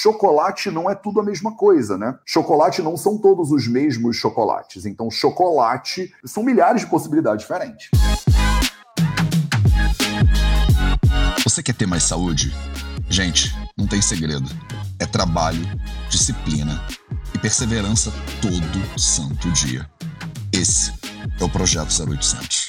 chocolate não é tudo a mesma coisa, né? Chocolate não são todos os mesmos chocolates. Então, chocolate são milhares de possibilidades diferentes. Você quer ter mais saúde? Gente, não tem segredo. É trabalho, disciplina e perseverança todo santo dia. Esse é o Projeto 0800.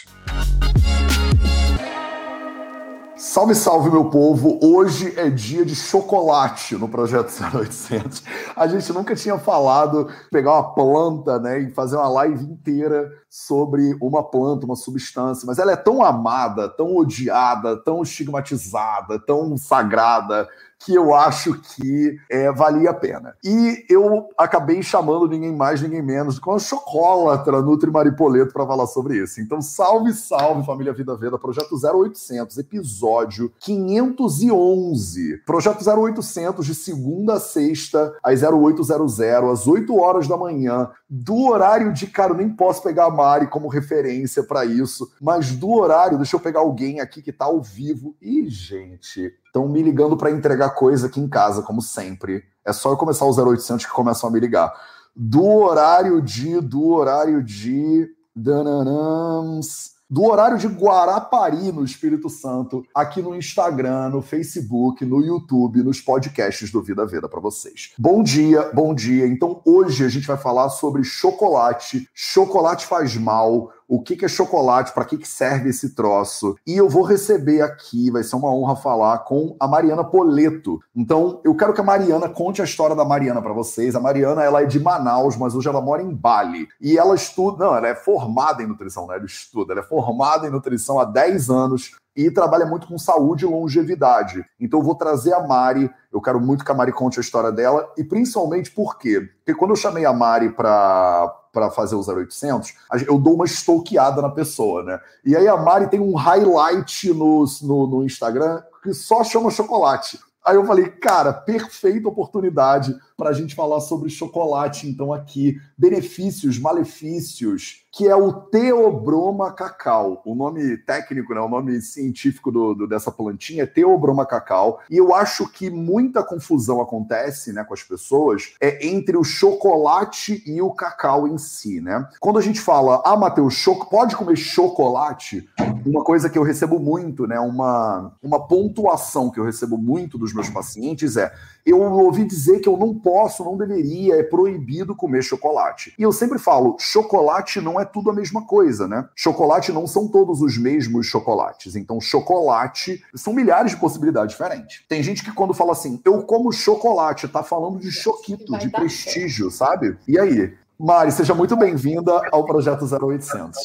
Salve, salve, meu povo! Hoje é dia de chocolate no Projeto 0800. A gente nunca tinha falado pegar uma planta né, e fazer uma live inteira sobre uma planta, uma substância, mas ela é tão amada, tão odiada, tão estigmatizada, tão sagrada, que eu acho que é, valia a pena. E eu acabei chamando ninguém mais, ninguém menos que uma chocolatra Nutri Maripoleto para falar sobre isso. Então, salve, salve, família Vida Veda, projeto 0800, episódio 511. Projeto 0800 de segunda a sexta, às 0800, às 8 horas da manhã, do horário de, cara, eu nem posso pegar a Mari como referência para isso, mas do horário, deixa eu pegar alguém aqui que tá ao vivo. E, gente, Estão me ligando para entregar coisa aqui em casa, como sempre. É só eu começar o 0800 que começam a me ligar. Do horário de. Do horário de. Dananams, do horário de Guarapari, no Espírito Santo, aqui no Instagram, no Facebook, no YouTube, nos podcasts do Vida Veda para vocês. Bom dia, bom dia. Então hoje a gente vai falar sobre chocolate. Chocolate faz mal o que, é chocolate, para que, que serve esse troço. E eu vou receber aqui, vai ser uma honra falar com a Mariana Poleto. Então, eu quero que a Mariana conte a história da Mariana para vocês. A Mariana, ela é de Manaus, mas hoje ela mora em Bali. E ela estuda, não, ela é formada em nutrição, né? Ela estuda, ela é formada em nutrição há 10 anos e trabalha muito com saúde e longevidade. Então eu vou trazer a Mari, eu quero muito que a Mari conte a história dela, e principalmente por quê? Porque quando eu chamei a Mari para para fazer o 0800, eu dou uma stalkeada na pessoa, né? E aí a Mari tem um highlight no, no, no Instagram que só chama chocolate. Aí eu falei, cara, perfeita oportunidade para a gente falar sobre chocolate, então, aqui. Benefícios, malefícios, que é o Theobroma cacau. O nome técnico, né, o nome científico do, do, dessa plantinha é Theobroma cacau. E eu acho que muita confusão acontece né, com as pessoas é entre o chocolate e o cacau em si. Né? Quando a gente fala, ah, Matheus, pode comer chocolate? Uma coisa que eu recebo muito, né, uma, uma pontuação que eu recebo muito dos meus pacientes é eu ouvi dizer que eu não posso, não deveria, é proibido comer chocolate. E eu sempre falo, chocolate não é tudo a mesma coisa, né? Chocolate não são todos os mesmos chocolates. Então, chocolate são milhares de possibilidades diferentes. Tem gente que quando fala assim, eu como chocolate, tá falando de choquito, de prestígio, sabe? E aí? Mari, seja muito bem-vinda ao projeto 0800.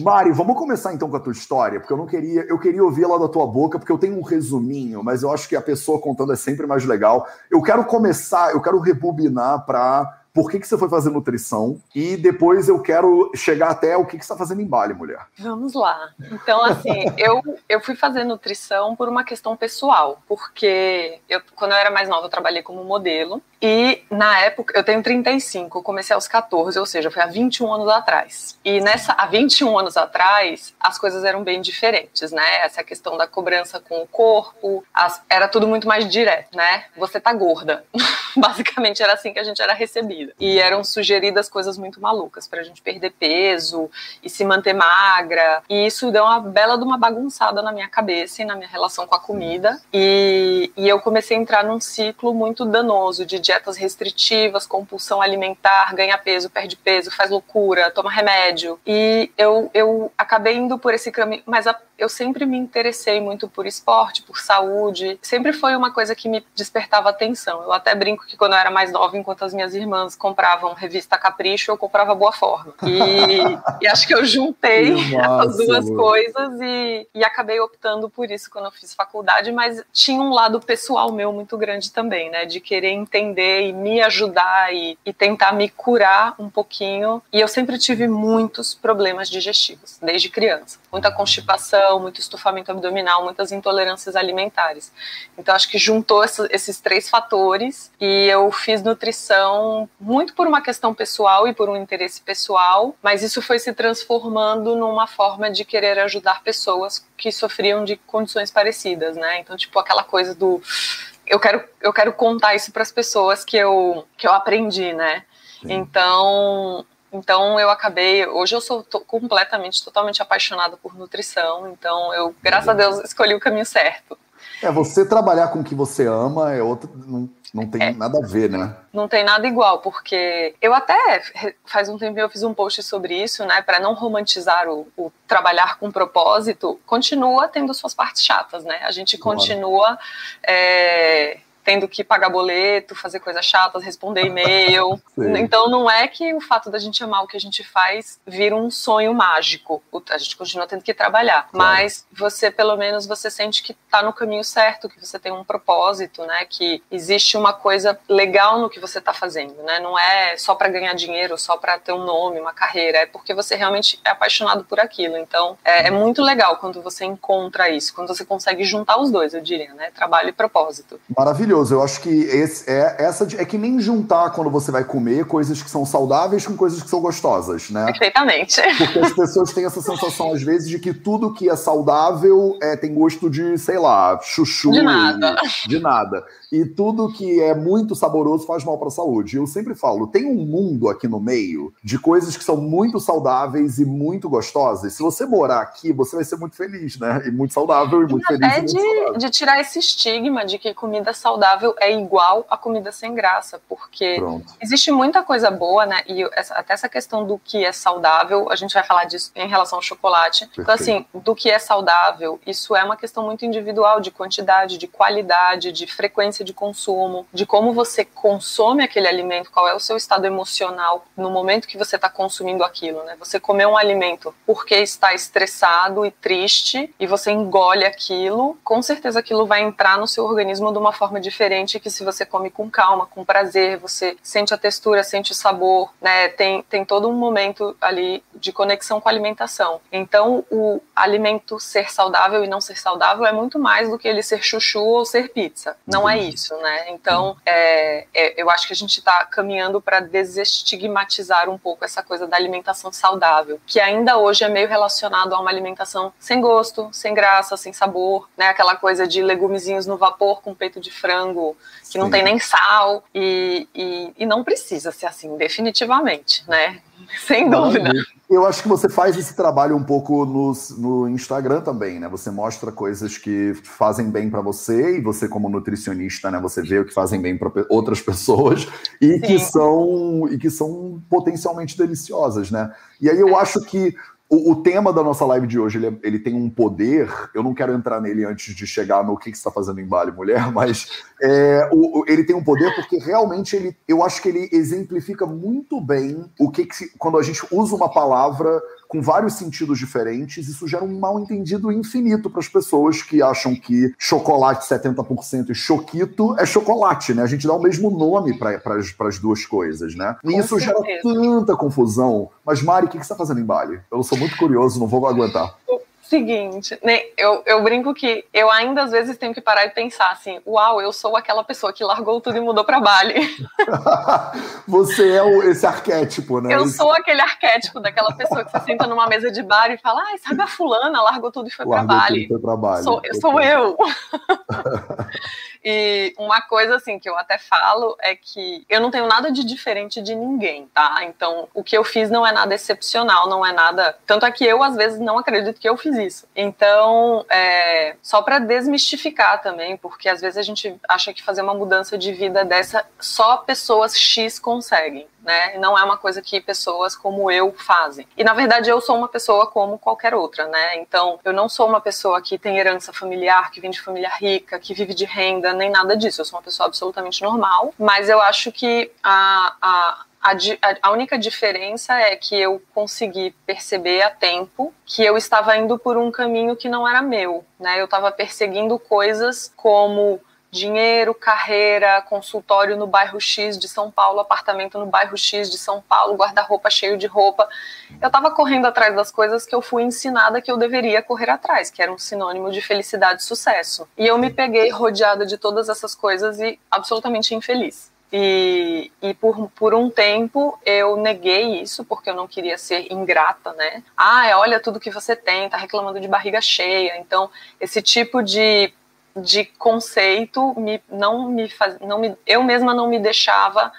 Mari, vamos começar então com a tua história, porque eu não queria, eu queria ouvir lá da tua boca, porque eu tenho um resuminho, mas eu acho que a pessoa contando é sempre mais legal. Eu quero começar, eu quero rebobinar para por que, que você foi fazer nutrição e depois eu quero chegar até o que, que você está fazendo em Bali, mulher. Vamos lá. Então, assim, eu, eu fui fazer nutrição por uma questão pessoal, porque eu, quando eu era mais nova eu trabalhei como modelo e na época, eu tenho 35, eu comecei aos 14, ou seja, foi há 21 anos atrás. E nessa, há 21 anos atrás, as coisas eram bem diferentes, né? Essa questão da cobrança com o corpo, as, era tudo muito mais direto, né? Você tá gorda. Basicamente era assim que a gente era recebida E eram sugeridas coisas muito malucas pra gente perder peso e se manter magra. E isso deu uma bela de uma bagunçada na minha cabeça e na minha relação com a comida. E, e eu comecei a entrar num ciclo muito danoso de dietas restritivas, compulsão alimentar, ganha peso, perde peso, faz loucura, toma remédio. E eu, eu acabei indo por esse caminho, mas a, eu sempre me interessei muito por esporte, por saúde. Sempre foi uma coisa que me despertava atenção. Eu até brinco que quando eu era mais nova, enquanto as minhas irmãs compravam revista Capricho, eu comprava Boa Forma. E, e acho que eu juntei as duas coisas e, e acabei optando por isso quando eu fiz faculdade, mas tinha um lado pessoal meu muito grande também, né? De querer entender e me ajudar e, e tentar me curar um pouquinho. E eu sempre tive muitos problemas digestivos, desde criança. Muita constipação, muito estufamento abdominal, muitas intolerâncias alimentares. Então acho que juntou esses três fatores e eu fiz nutrição muito por uma questão pessoal e por um interesse pessoal, mas isso foi se transformando numa forma de querer ajudar pessoas que sofriam de condições parecidas, né? Então, tipo, aquela coisa do eu quero, eu quero contar isso para as pessoas que eu, que eu aprendi, né? Sim. Então, então eu acabei, hoje eu sou completamente, totalmente apaixonada por nutrição, então eu, graças a Deus, escolhi o caminho certo. É, você trabalhar com o que você ama é outro, não, não tem é, nada a ver, né? Não tem nada igual, porque eu até faz um tempo eu fiz um post sobre isso, né, para não romantizar o, o, trabalhar com propósito, continua tendo suas partes chatas, né? A gente continua é, tendo que pagar boleto, fazer coisas chatas, responder e-mail. então não é que o fato da gente amar o que a gente faz vira um sonho mágico. A gente continua tendo que trabalhar. Claro. Mas você, pelo menos, você sente que está no caminho certo, que você tem um propósito, né? Que existe uma coisa legal no que você está fazendo, né? Não é só para ganhar dinheiro, só para ter um nome, uma carreira. É porque você realmente é apaixonado por aquilo. Então é, é muito legal quando você encontra isso, quando você consegue juntar os dois, eu diria, né? Trabalho e propósito. Maravilhoso maravilhoso. Eu acho que esse, é, essa é que nem juntar quando você vai comer coisas que são saudáveis com coisas que são gostosas, né? Perfeitamente. Porque as pessoas têm essa sensação, às vezes, de que tudo que é saudável é, tem gosto de, sei lá, chuchu. De nada. De nada. E tudo que é muito saboroso faz mal para a saúde. Eu sempre falo, tem um mundo aqui no meio de coisas que são muito saudáveis e muito gostosas. Se você morar aqui, você vai ser muito feliz, né? E muito saudável e muito e feliz. É de, de tirar esse estigma de que comida saudável saudável é igual a comida sem graça, porque Pronto. existe muita coisa boa, né? E essa, até essa questão do que é saudável, a gente vai falar disso em relação ao chocolate. Perfeito. Então, assim, do que é saudável, isso é uma questão muito individual, de quantidade, de qualidade, de frequência de consumo, de como você consome aquele alimento, qual é o seu estado emocional no momento que você está consumindo aquilo, né? Você comer um alimento porque está estressado e triste e você engole aquilo, com certeza aquilo vai entrar no seu organismo de uma forma diferente que se você come com calma, com prazer, você sente a textura, sente o sabor, né? Tem, tem todo um momento ali de conexão com a alimentação. Então, o alimento ser saudável e não ser saudável é muito mais do que ele ser chuchu ou ser pizza. Não é isso, né? Então, é, é, eu acho que a gente está caminhando para desestigmatizar um pouco essa coisa da alimentação saudável, que ainda hoje é meio relacionado a uma alimentação sem gosto, sem graça, sem sabor, né? Aquela coisa de legumezinhos no vapor com peito de frango frango, que Sim. não tem nem sal, e, e, e, não precisa ser assim, definitivamente, né? Sem dúvida. Eu acho que você faz esse trabalho um pouco no, no Instagram também, né? Você mostra coisas que fazem bem para você e você como nutricionista, né? Você vê o que fazem bem para outras pessoas e Sim. que são e que são potencialmente deliciosas, né? E aí eu é. acho que o, o, tema da nossa live de hoje, ele, é, ele, tem um poder, eu não quero entrar nele antes de chegar no que, que você está fazendo em Bali, mulher, mas é, o, ele tem um poder porque realmente ele, eu acho que ele exemplifica muito bem o que, que quando a gente usa uma palavra com vários sentidos diferentes, isso gera um mal entendido infinito para as pessoas que acham que chocolate 70% e choquito é chocolate, né? A gente dá o mesmo nome para as duas coisas, né? E com isso certeza. gera tanta confusão. Mas, Mari, o que, que você está fazendo em Bali? Eu sou muito curioso, não vou aguentar. Seguinte, né, eu, eu brinco que eu ainda às vezes tenho que parar e pensar assim: uau, eu sou aquela pessoa que largou tudo e mudou para Bali. você é o, esse arquétipo, né? Eu sou aquele arquétipo daquela pessoa que você senta numa mesa de bar e fala: ai, sabe a fulana, largou tudo e foi para Bali. Foi pra Bali. Sou, eu sou eu. E uma coisa assim que eu até falo é que eu não tenho nada de diferente de ninguém, tá? Então, o que eu fiz não é nada excepcional, não é nada. Tanto é que eu, às vezes, não acredito que eu fiz isso. Então, é... só para desmistificar também, porque às vezes a gente acha que fazer uma mudança de vida dessa só pessoas X conseguem né? Não é uma coisa que pessoas como eu fazem. E na verdade eu sou uma pessoa como qualquer outra, né? Então eu não sou uma pessoa que tem herança familiar, que vem de família rica, que vive de renda, nem nada disso. Eu sou uma pessoa absolutamente normal, mas eu acho que a, a a, a, única diferença é que eu consegui perceber a tempo que eu estava indo por um caminho que não era meu, né? Eu estava perseguindo coisas como dinheiro, carreira, consultório no bairro X de São Paulo, apartamento no bairro X de São Paulo, guarda-roupa cheio de roupa. Eu estava correndo atrás das coisas que eu fui ensinada que eu deveria correr atrás, que era um sinônimo de felicidade e sucesso. E eu me peguei rodeada de todas essas coisas e absolutamente infeliz. E, e por, por um tempo eu neguei isso porque eu não queria ser ingrata, né? Ah, olha tudo que você tem, tá reclamando de barriga cheia. Então, esse tipo de de conceito me, não me faz, não me, eu mesma não me deixava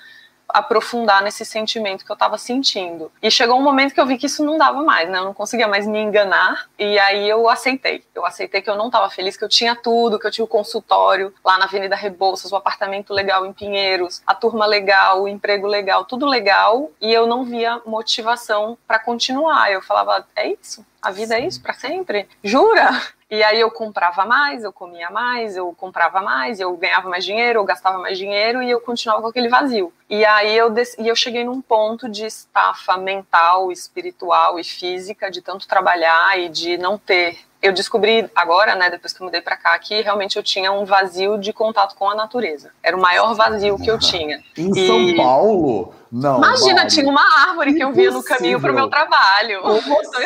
aprofundar nesse sentimento que eu estava sentindo. E chegou um momento que eu vi que isso não dava mais, né? Eu não conseguia mais me enganar. E aí eu aceitei. Eu aceitei que eu não estava feliz, que eu tinha tudo, que eu tinha o consultório lá na Avenida Rebouças, o apartamento legal em Pinheiros, a turma legal, o emprego legal, tudo legal. E eu não via motivação para continuar. Eu falava, é isso? A vida é isso para sempre? Jura? E aí eu comprava mais, eu comia mais, eu comprava mais, eu ganhava mais dinheiro, eu gastava mais dinheiro e eu continuava com aquele vazio. E aí eu, e eu cheguei num ponto de estafa mental, espiritual e física, de tanto trabalhar e de não ter eu descobri agora, né, depois que eu mudei para cá, que realmente eu tinha um vazio de contato com a natureza. Era o maior vazio que eu tinha. Em e... São Paulo? Não. Imagina, tinha uma árvore que eu via no caminho para o meu trabalho.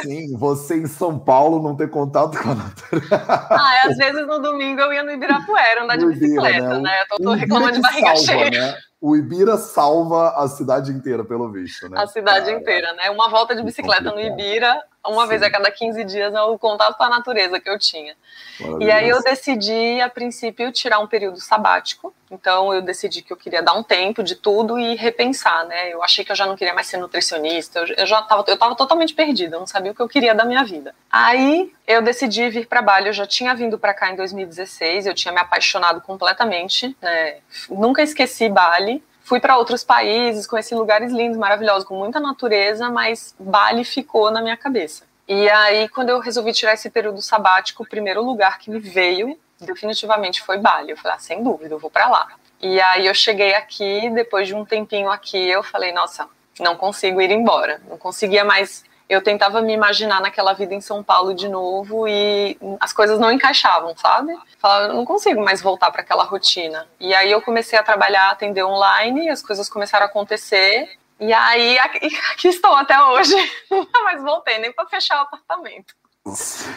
Sim, você em São Paulo não ter contato com a natureza. Ah, é, às vezes no domingo eu ia no Ibirapuera andar de bicicleta, né? né? Eu tô, tô reclamando de barriga salva, cheia. Né? o Ibira salva a cidade inteira, pelo visto, né? A cidade Cara, inteira, né? Uma volta de bicicleta no Ibira, uma Sim. vez a cada 15 dias, é o contato com a natureza que eu tinha. E aí eu decidi, a princípio, tirar um período sabático. Então eu decidi que eu queria dar um tempo de tudo e repensar, né? Eu achei que eu já não queria mais ser nutricionista, eu, eu já estava eu tava totalmente perdida, eu não sabia o que eu queria da minha vida. Aí eu decidi vir para Bali, eu já tinha vindo para cá em 2016, eu tinha me apaixonado completamente, né? Nunca esqueci Bali. Fui para outros países, conheci lugares lindos, maravilhosos, com muita natureza, mas Bali ficou na minha cabeça. E aí, quando eu resolvi tirar esse período sabático, o primeiro lugar que me veio definitivamente foi Bali. Eu falei, ah, sem dúvida, eu vou para lá. E aí eu cheguei aqui, depois de um tempinho aqui, eu falei, nossa, não consigo ir embora. Não conseguia mais. Eu tentava me imaginar naquela vida em São Paulo de novo e as coisas não encaixavam, sabe? Falava, não consigo mais voltar para aquela rotina. E aí eu comecei a trabalhar, atender online, as coisas começaram a acontecer. E aí aqui, estou até hoje. Nunca mais voltei, nem para fechar o apartamento.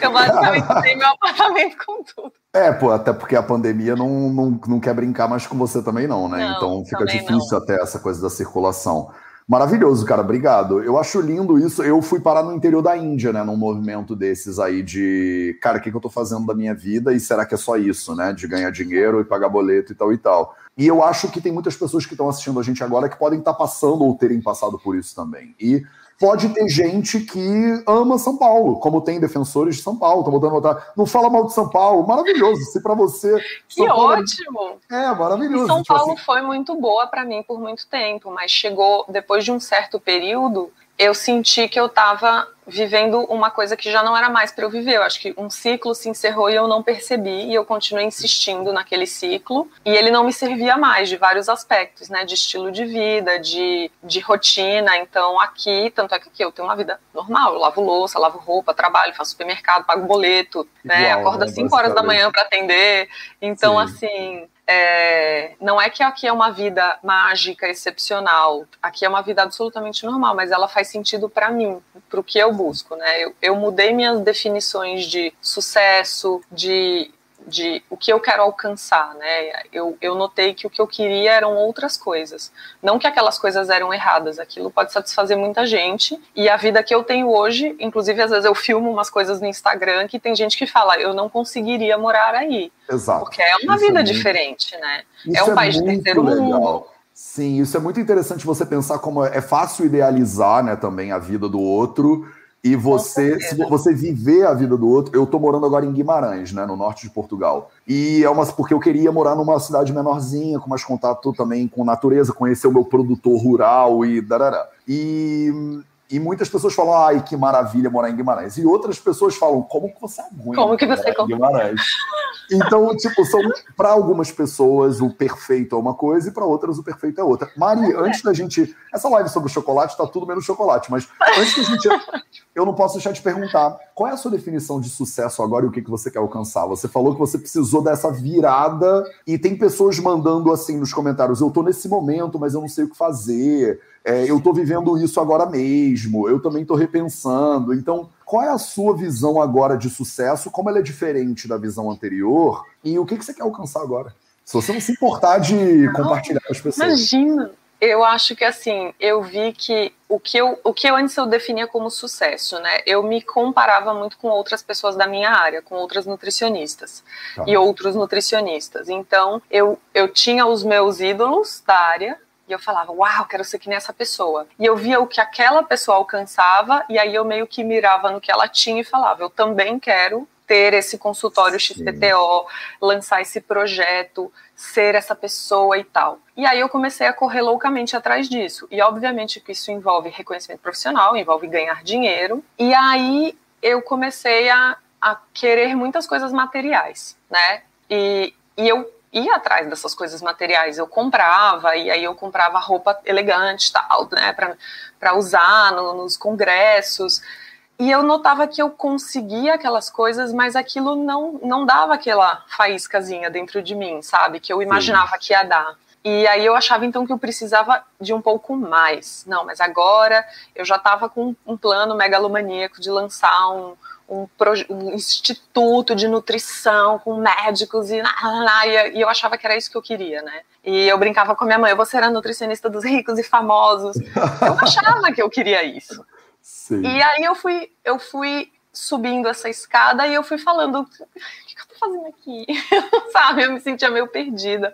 Eu basicamente tenho meu apartamento com tudo. É, pô, até porque a pandemia não, não, não quer brincar mais com você também, não, né? Não, então fica difícil não. até essa coisa da circulação. Maravilhoso, cara, obrigado. Eu acho lindo isso. Eu fui parar no interior da Índia, né? Num movimento desses aí de, cara, o que, que eu tô fazendo da minha vida e será que é só isso, né? De ganhar dinheiro e pagar boleto e tal e tal. E eu acho que tem muitas pessoas que estão assistindo a gente agora que podem estar tá passando ou terem passado por isso também. E pode ter gente que ama São Paulo, como tem defensores de São Paulo, tô botando outra. Não fala mal de São Paulo, maravilhoso. Se para você. Que São ótimo! É, é maravilhoso. E São tipo Paulo assim... foi muito boa para mim por muito tempo, mas chegou depois de um certo período eu senti que eu estava vivendo uma coisa que já não era mais para eu viver. Eu acho que um ciclo se encerrou e eu não percebi, e eu continuei insistindo naquele ciclo, e ele não me servia mais de vários aspectos, né? De estilo de vida, de, de rotina. Então, aqui, tanto é que aqui eu tenho uma vida normal, eu lavo louça, lavo roupa, trabalho, faço supermercado, pago boleto, né? Igual, né? Acordo às 5 horas da manhã para atender. Então, Sim. assim é, não é que aqui é uma vida mágica, excepcional. Aqui é uma vida absolutamente normal, mas ela faz sentido para mim, para o que eu busco, né? Eu, eu mudei minhas definições de sucesso, de de o que eu quero alcançar, né? Eu, eu notei que o que eu queria eram outras coisas. Não que aquelas coisas eram erradas, aquilo pode satisfazer muita gente. E a vida que eu tenho hoje, inclusive às vezes eu filmo umas coisas no Instagram que tem gente que fala, eu não conseguiria morar aí. Exato. Porque é uma isso vida é muito... diferente, né? Isso é um é país de terceiro legal. mundo. Sim, isso é muito interessante você pensar como é fácil idealizar, né, também a vida do outro e você, você viver a vida do outro, eu tô morando agora em Guimarães, né, no norte de Portugal. E é uma porque eu queria morar numa cidade menorzinha, com mais contato também com natureza, conhecer o meu produtor rural e darará. E e muitas pessoas falam, ai, que maravilha morar em Guimarães. E outras pessoas falam, como que você aguenta como que você morar em Guimarães? Então, tipo, são para algumas pessoas o perfeito é uma coisa e para outras o perfeito é outra. Mari, é. antes da gente. Essa live sobre o chocolate está tudo menos chocolate, mas antes da gente. Eu não posso deixar de perguntar qual é a sua definição de sucesso agora e o que, que você quer alcançar. Você falou que você precisou dessa virada e tem pessoas mandando assim nos comentários: eu tô nesse momento, mas eu não sei o que fazer. É, eu tô vivendo isso agora mesmo. Eu também tô repensando. Então, qual é a sua visão agora de sucesso? Como ela é diferente da visão anterior? E o que, que você quer alcançar agora? Se você não se importar de não, compartilhar com as pessoas. Imagina! Eu acho que assim, eu vi que o que eu, o que eu antes eu definia como sucesso, né? Eu me comparava muito com outras pessoas da minha área, com outras nutricionistas tá. e outros nutricionistas. Então, eu, eu tinha os meus ídolos da área, e eu falava, uau, quero ser que nem essa pessoa. E eu via o que aquela pessoa alcançava, e aí eu meio que mirava no que ela tinha e falava, eu também quero ter esse consultório XPTO, lançar esse projeto, ser essa pessoa e tal. E aí eu comecei a correr loucamente atrás disso. E obviamente que isso envolve reconhecimento profissional, envolve ganhar dinheiro. E aí eu comecei a, a querer muitas coisas materiais, né? E, e eu ia atrás dessas coisas materiais. Eu comprava, e aí eu comprava roupa elegante, tal, né? Para usar no, nos congressos. E eu notava que eu conseguia aquelas coisas, mas aquilo não, não dava aquela faíscazinha dentro de mim, sabe? Que eu imaginava Sim. que ia dar. E aí eu achava então que eu precisava de um pouco mais. Não, mas agora eu já estava com um plano megalomaníaco de lançar um, um, um, instituto de nutrição com médicos e, e, eu achava que era isso que eu queria, né? E eu brincava com a minha mãe, eu vou ser a nutricionista dos ricos e famosos. Eu achava que eu queria isso. Sim. E aí eu fui, eu fui subindo essa escada e eu fui falando, o que, que eu tô fazendo aqui? Sabe, eu me sentia meio perdida.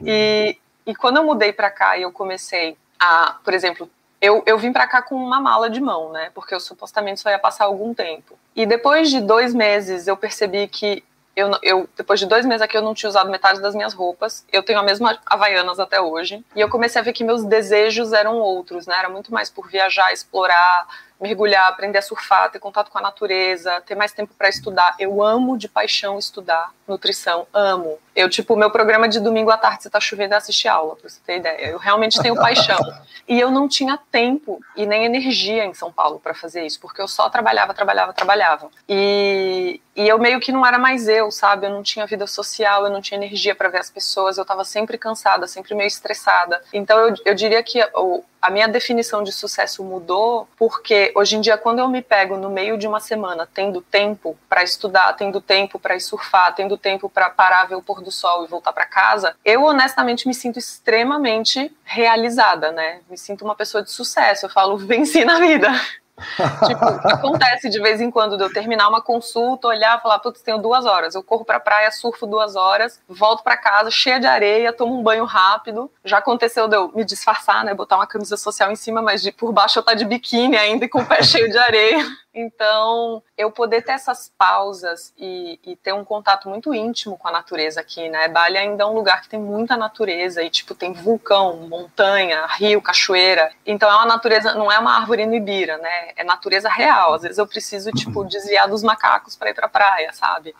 E, e quando eu mudei para cá e eu comecei a, por exemplo, eu, eu vim para cá com uma mala de mão, né? Porque eu supostamente só ia passar algum tempo. E depois de dois meses eu percebi que eu, eu, depois de dois meses aqui, eu não tinha usado metade das minhas roupas. Eu tenho a mesma Havaianas até hoje. E eu comecei a ver que meus desejos eram outros, né? Era muito mais por viajar, explorar, mergulhar, aprender a surfar, ter contato com a natureza, ter mais tempo para estudar. Eu amo de paixão estudar nutrição, amo. Eu, tipo, meu programa de domingo à tarde, você tá chovendo, é assistir aula, pra você ter ideia. Eu realmente tenho paixão. E eu não tinha tempo e nem energia em São Paulo para fazer isso, porque eu só trabalhava, trabalhava, trabalhava. E, e eu meio que não era mais eu, sabe? Eu não tinha vida social, eu não tinha energia para ver as pessoas, eu tava sempre cansada, sempre meio estressada. Então eu, eu diria que o, a minha definição de sucesso mudou porque hoje em dia quando eu me pego no meio de uma semana tendo tempo para estudar, tendo tempo para ir surfar, tendo tempo para parar ver o pôr do sol e voltar para casa, eu honestamente me sinto extremamente realizada, né? Me sinto uma pessoa de sucesso. Eu falo, venci na vida. tipo, acontece de vez em quando de eu terminar uma consulta, olhar falar, putz, tenho duas horas. Eu corro pra praia, surfo duas horas, volto para casa cheia de areia, tomo um banho rápido. Já aconteceu de eu me disfarçar, né? Botar uma camisa social em cima, mas de, por baixo eu tá de biquíni ainda e com o pé cheio de areia. Então, eu poder ter essas pausas e, e, ter um contato muito íntimo com a natureza aqui, né? Bali ainda é um lugar que tem muita natureza e, tipo, tem vulcão, montanha, rio, cachoeira. Então, é uma natureza, não é uma árvore no Ibira, né? É natureza real. Às vezes eu preciso, tipo, desviar dos macacos para ir pra praia, sabe?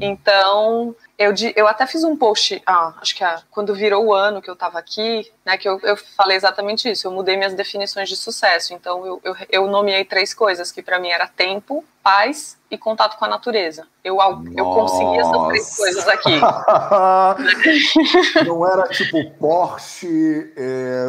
Então, eu, eu até fiz um post, ah, acho que ah, quando virou o ano que eu estava aqui, né, que eu, eu falei exatamente isso. Eu mudei minhas definições de sucesso. Então, eu, eu, eu nomeei três coisas que para mim era tempo, paz e contato com a natureza. Eu, eu consegui essas três coisas aqui. Não era tipo Porsche, é,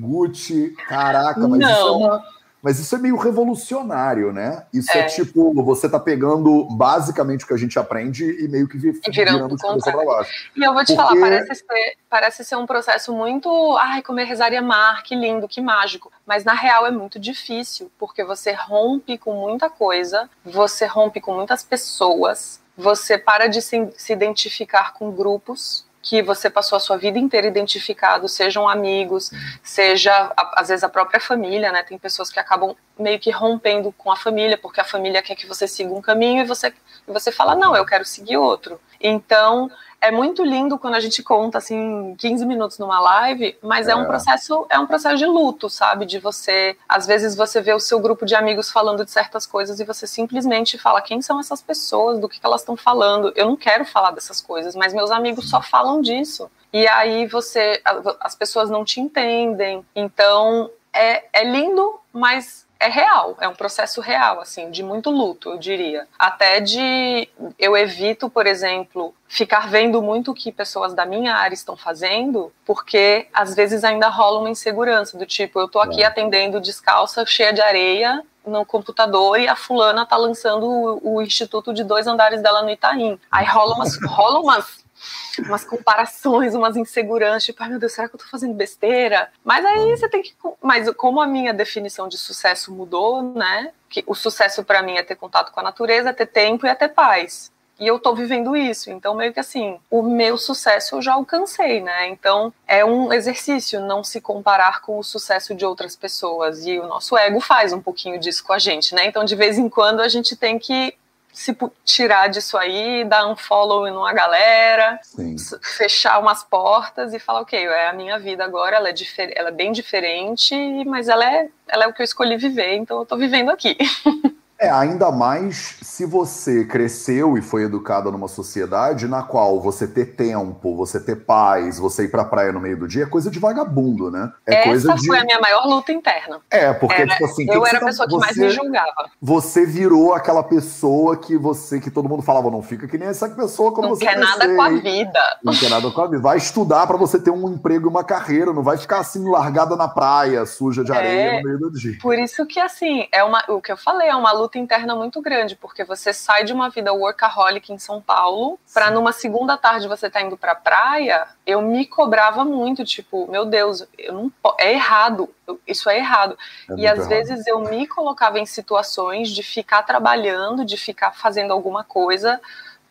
Gucci, caraca, mas Não. isso é uma mas isso é meio revolucionário, né? Isso é, é tipo, você tá pegando basicamente o que a gente aprende e meio que virando, virando de cabeça pra baixo. E eu vou te Porque... falar, parece ser, parece ser um processo muito. Ai, comer rezaria mar, que lindo, que mágico. Mas na real é muito difícil, porque você rompe com muita coisa, você rompe com muitas pessoas, você para de se, se identificar com grupos que você passou a sua vida inteira identificado, sejam amigos, seja às vezes a própria família, né? Tem pessoas que acabam meio que rompendo com a família, porque a família quer que você siga um caminho e você, e você fala, não, eu quero seguir outro. Então, é muito lindo quando a gente conta assim 15 minutos numa live, mas é. é. um processo é um processo de luto, sabe? De você, às vezes você vê o seu grupo de amigos falando de certas coisas e você simplesmente fala quem são essas pessoas, do que, que elas estão falando. Eu não quero falar dessas coisas, mas meus amigos só falam disso. E aí você as pessoas não te entendem. Então é, é lindo, mas é real, é um processo real, assim, de muito luto, eu diria. Até de. Eu evito, por exemplo, ficar vendo muito o que pessoas da minha área estão fazendo, porque às vezes ainda rola uma insegurança, do tipo, eu tô aqui é. atendendo descalça, cheia de areia, no computador e a fulana tá lançando o, o instituto de dois andares dela no Itaim. Aí rola umas, rola umas umas comparações, umas inseguranças, tipo, ai meu Deus, será que eu tô fazendo besteira? Mas aí você tem que. Mas como a minha definição de sucesso mudou, né? Que o sucesso para mim é ter contato com a natureza, é ter tempo e é ter paz. E eu tô vivendo isso. Então, meio que assim, o meu sucesso eu já alcancei, né? Então, é um exercício não se comparar com o sucesso de outras pessoas. E o nosso ego faz um pouquinho disso com a gente, né? Então, de vez em quando, a gente tem que se tirar disso aí, dar um follow numa galera, Sim. fechar umas portas e falar, ok, é a minha vida agora, ela é, ela é bem diferente, mas ela é, ela é o que eu escolhi viver, então eu tô vivendo aqui. É, ainda mais se você cresceu e foi educado numa sociedade na qual você ter tempo, você ter paz, você ir pra praia no meio do dia é coisa de vagabundo, né? É Essa coisa de... foi a minha maior luta interna. É, porque, era, tipo assim. Eu era a pessoa que mais me julgava. Você virou aquela pessoa que você, que todo mundo falava, não fica que nem essa pessoa quando não você. Não quer nada com a vida. Não quer nada com a vida. Vai estudar para você ter um emprego e uma carreira, não vai ficar assim largada na praia, suja de areia é, no meio do dia. Por isso que, assim, é uma, o que eu falei, é uma luta interna muito grande porque você sai de uma vida workaholic em São Paulo, para numa segunda tarde você tá indo pra praia, eu me cobrava muito, tipo, meu Deus, eu não é errado, isso é errado. É e às errado. vezes eu me colocava em situações de ficar trabalhando, de ficar fazendo alguma coisa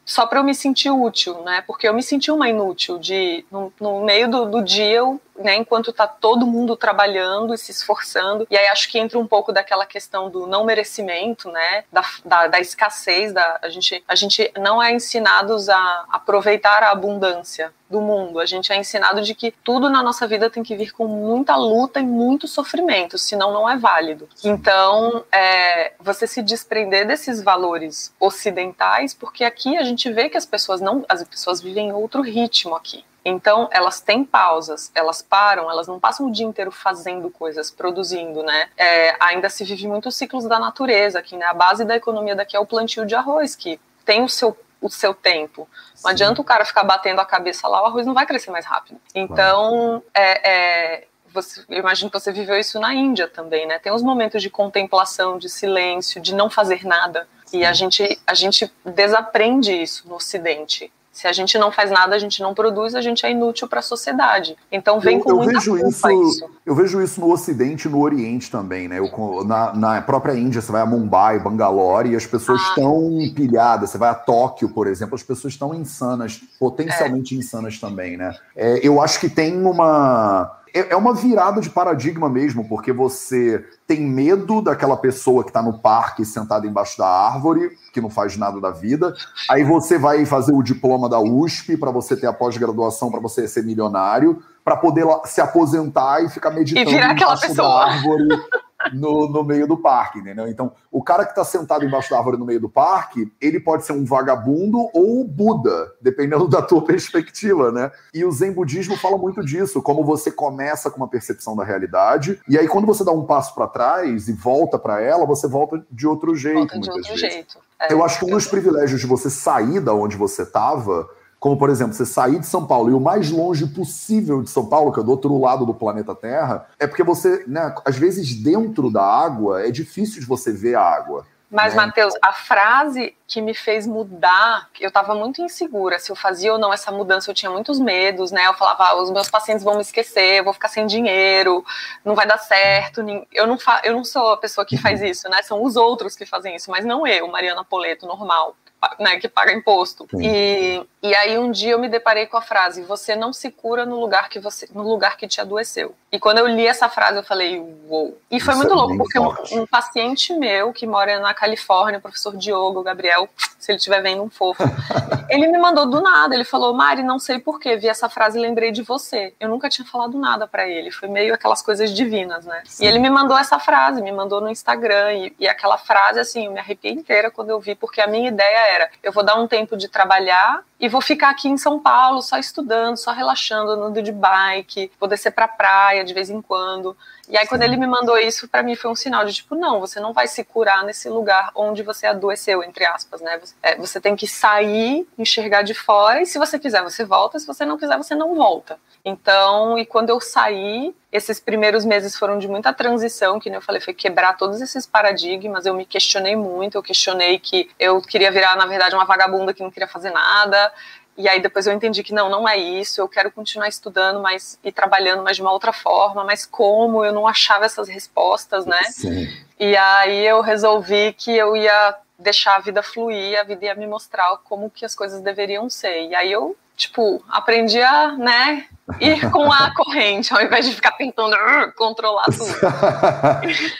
só para eu me sentir útil, né? Porque eu me senti uma inútil de no, no meio do, do, dia, eu, né? Enquanto tá todo mundo trabalhando e se esforçando, e aí acho que entra um pouco daquela questão do não merecimento, né? Da, da, da escassez, da a gente a gente não é ensinados a aproveitar a abundância, do mundo. A gente é ensinado de que tudo na nossa vida tem que vir com muita luta e muito sofrimento, senão não é válido. Então, é, você se desprender desses valores ocidentais, porque aqui a gente vê que as pessoas não, as pessoas vivem em outro ritmo aqui. Então, elas têm pausas, elas param, elas não passam o dia inteiro fazendo coisas, produzindo, né? É, ainda se vive muitos ciclos da natureza aqui, né? A base da economia daqui é o plantio de arroz, que tem o seu o seu tempo. Não Sim. adianta o cara ficar batendo a cabeça lá, o arroz não vai crescer mais rápido. Então, é, é, você, eu imagino que você viveu isso na Índia também, né? Tem uns momentos de contemplação, de silêncio, de não fazer nada. E a gente, a gente desaprende isso no Ocidente. Se a gente não faz nada, a gente não produz, a gente é inútil para a sociedade. Então vem eu, com eu muita vejo isso, isso, Eu vejo isso no Ocidente e no Oriente também, né? Eu, na, na, própria Índia, você vai a Mumbai, Bangalore, e as pessoas ah. estão pilhadas. Você vai a Tóquio, por exemplo, as pessoas estão insanas, potencialmente é. insanas também, né? É, eu acho que tem uma é, é uma virada de paradigma mesmo, porque você tem medo daquela pessoa que está no parque sentada embaixo da árvore, que não faz nada da vida. Aí você vai fazer o diploma da USP para você ter a pós-graduação, para você ser milionário, para poder se aposentar e ficar meditando e virar aquela pessoa. da árvore no, no meio do parque, entendeu? Então, o cara que está sentado embaixo da árvore no meio do parque, ele pode ser um vagabundo ou um Buda, dependendo da tua perspectiva, né? E o Zen Budismo fala muito disso, como você começa com uma percepção da realidade, e aí quando você dá um passo para trás e volta para ela, você volta de outro jeito. Volta de outro vezes. jeito. É, eu acho que um dos privilégios de você sair da onde você estava como por exemplo, você sair de São Paulo e o mais longe possível de São Paulo, que é do outro lado do planeta Terra, é porque você, né, às vezes dentro da água é difícil de você ver a água. Mas, né? Matheus, a frase que me fez mudar, eu estava muito insegura se eu fazia ou não essa mudança, eu tinha muitos medos, né? Eu falava, ah, os meus pacientes vão me esquecer, eu vou ficar sem dinheiro, não vai dar certo. Eu não, fa eu não sou a pessoa que faz isso, né? São os outros que fazem isso, mas não eu, Mariana Poleto, normal né, que paga imposto. E, e aí um dia eu me deparei com a frase: você não se cura no lugar que você, no lugar que te adoeceu. E quando eu li essa frase, eu falei, uou. E foi Isso muito é louco, porque um, um, paciente meu que mora na Califórnia, o professor Diogo Gabriel, se ele estiver vendo um fofo, ele me mandou do nada. Ele falou, Mari, não sei porquê, vi essa frase e lembrei de você. Eu nunca tinha falado nada para ele. Foi meio aquelas coisas divinas, né? Sim. E ele me mandou essa frase, me mandou no Instagram. E, e aquela frase, assim, eu me arrepiei inteira quando eu vi, porque a minha ideia era: eu vou dar um tempo de trabalhar e vou ficar aqui em São Paulo só estudando, só relaxando, andando de bike, vou descer pra praia de vez em quando. E aí, quando ele me mandou isso, para mim foi um sinal de tipo, não, você não vai se curar nesse lugar onde você adoeceu, entre aspas, né? Você, é, você tem que sair, enxergar de fora, e se você quiser, você volta, se você não quiser, você não volta. Então, e quando eu saí, esses primeiros meses foram de muita transição, que nem eu falei, foi quebrar todos esses paradigmas. Eu me questionei muito, eu questionei que eu queria virar, na verdade, uma vagabunda que não queria fazer nada. E aí depois eu entendi que não, não é isso, eu quero continuar estudando mas, e trabalhando, mas de uma outra forma, mas como? Eu não achava essas respostas, né? Sim. E aí eu resolvi que eu ia deixar a vida fluir, a vida ia me mostrar como que as coisas deveriam ser. E aí eu, tipo, aprendi a, né, ir com a corrente, ao invés de ficar tentando uh, controlar tudo.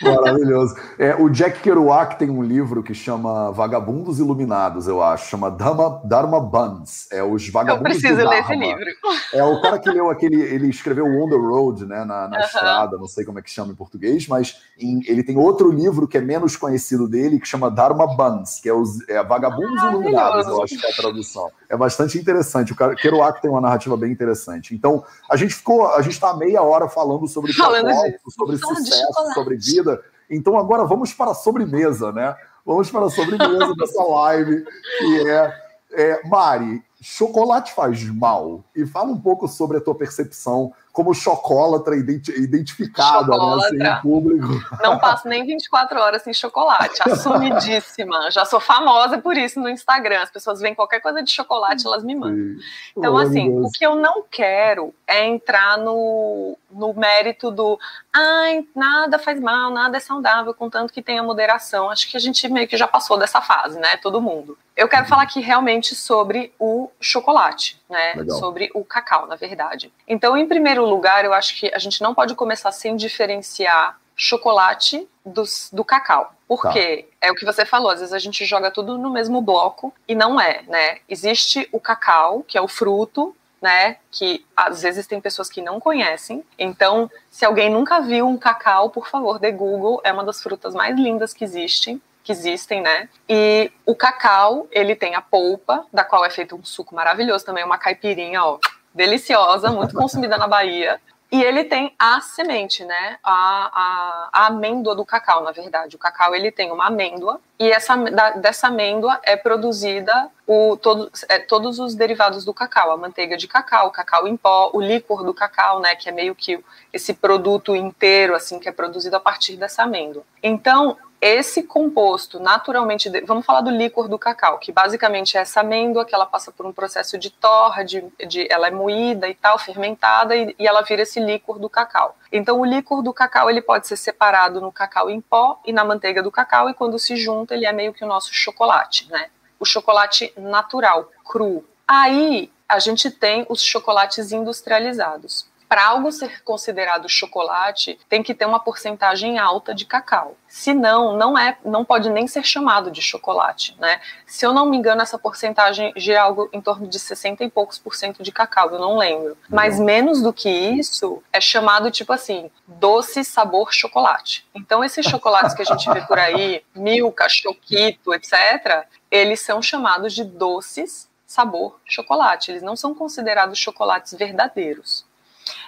Maravilhoso. É, o Jack Kerouac tem um livro que chama Vagabundos Iluminados, eu acho, chama Dharma, Dharma Buns. É os vagabundos Eu preciso ler esse livro. É o cara que leu aquele, ele escreveu On the Road, né, na, na estrada, não sei como é que chama em português, mas em, ele tem outro livro que é menos conhecido dele, que chama Dharma Buns, que é os é, Vagabundos Iluminados, eu acho que é a tradução. É bastante interessante. O cara, Kerouac tem uma narrativa bem interessante. Então, então, a gente ficou, a gente está meia hora falando sobre falando sobre sucesso, sobre vida. Então, agora vamos para a sobremesa, né? Vamos para a sobremesa dessa live, que é, é Mari, chocolate faz mal? E fala um pouco sobre a tua percepção como chocólatra identificada chocolatra. Né, assim, público. Não passo nem 24 horas sem chocolate, assumidíssima. Já sou famosa por isso no Instagram. As pessoas veem qualquer coisa de chocolate, elas me mandam. Sim. Então, assim, o que eu não quero é entrar no, no mérito do ai, nada faz mal, nada é saudável, contanto que tenha moderação. Acho que a gente meio que já passou dessa fase, né? Todo mundo. Eu quero falar aqui realmente sobre o chocolate, né? Legal. Sobre o cacau, na verdade. Então, em primeiro lugar, eu acho que a gente não pode começar sem diferenciar chocolate dos, do cacau. Porque tá. é o que você falou, às vezes a gente joga tudo no mesmo bloco e não é, né? Existe o cacau, que é o fruto, né? Que às vezes tem pessoas que não conhecem. Então, se alguém nunca viu um cacau, por favor, dê Google, é uma das frutas mais lindas que existem que existem, né? E o cacau, ele tem a polpa, da qual é feito um suco maravilhoso também, uma caipirinha, ó, deliciosa, muito consumida na Bahia. E ele tem a semente, né? A, a, a, amêndoa do cacau, na verdade. O cacau ele tem uma amêndoa e essa, da, dessa amêndoa é produzida o, todo, é, todos os derivados do cacau, a manteiga de cacau, o cacau em pó, o líquor do cacau, né? Que é meio que esse produto inteiro, assim, que é produzido a partir dessa amêndoa. Então, esse composto naturalmente, vamos falar do líquor do cacau, que basicamente é essa amêndoa que ela passa por um processo de torra, de, de ela é moída e tal, fermentada e, e, ela vira esse líquor do cacau. Então o líquor do cacau ele pode ser separado no cacau em pó e na manteiga do cacau e quando se junta ele é meio que o nosso chocolate, né? O chocolate natural, cru. Aí a gente tem os chocolates industrializados para algo ser considerado chocolate, tem que ter uma porcentagem alta de cacau. Senão, não é, não pode nem ser chamado de chocolate, né? Se eu não me engano, essa porcentagem gira algo em torno de 60 e poucos por cento de cacau, eu não lembro. Mas menos do que isso é chamado tipo assim, doce sabor chocolate. Então esses chocolates que a gente vê por aí, Milka, Choquito, etc, eles são chamados de doces sabor chocolate. Eles não são considerados chocolates verdadeiros.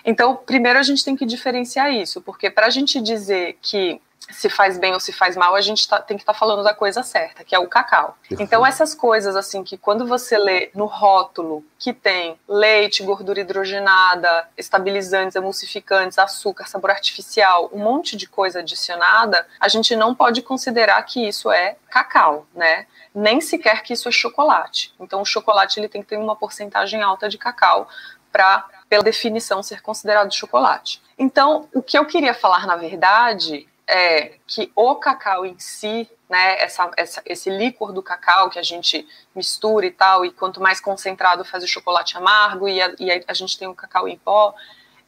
Então, primeiro a gente tem que diferenciar isso, porque para a gente dizer que se faz bem ou se faz mal, a gente tá, tem que estar tá falando da coisa certa, que é o cacau. Então, essas coisas, assim, que quando você lê no rótulo que tem leite, gordura hidrogenada, estabilizantes, emulsificantes, açúcar, sabor artificial, um monte de coisa adicionada, a gente não pode considerar que isso é cacau, né? Nem sequer que isso é chocolate. Então, o chocolate ele tem que ter uma porcentagem alta de cacau para pela definição, ser considerado chocolate. Então, o que eu queria falar, na verdade, é que o cacau em si, né, essa, essa, esse líquor do cacau que a gente mistura e tal, e quanto mais concentrado faz o chocolate amargo e a, e a, a gente tem o cacau em pó,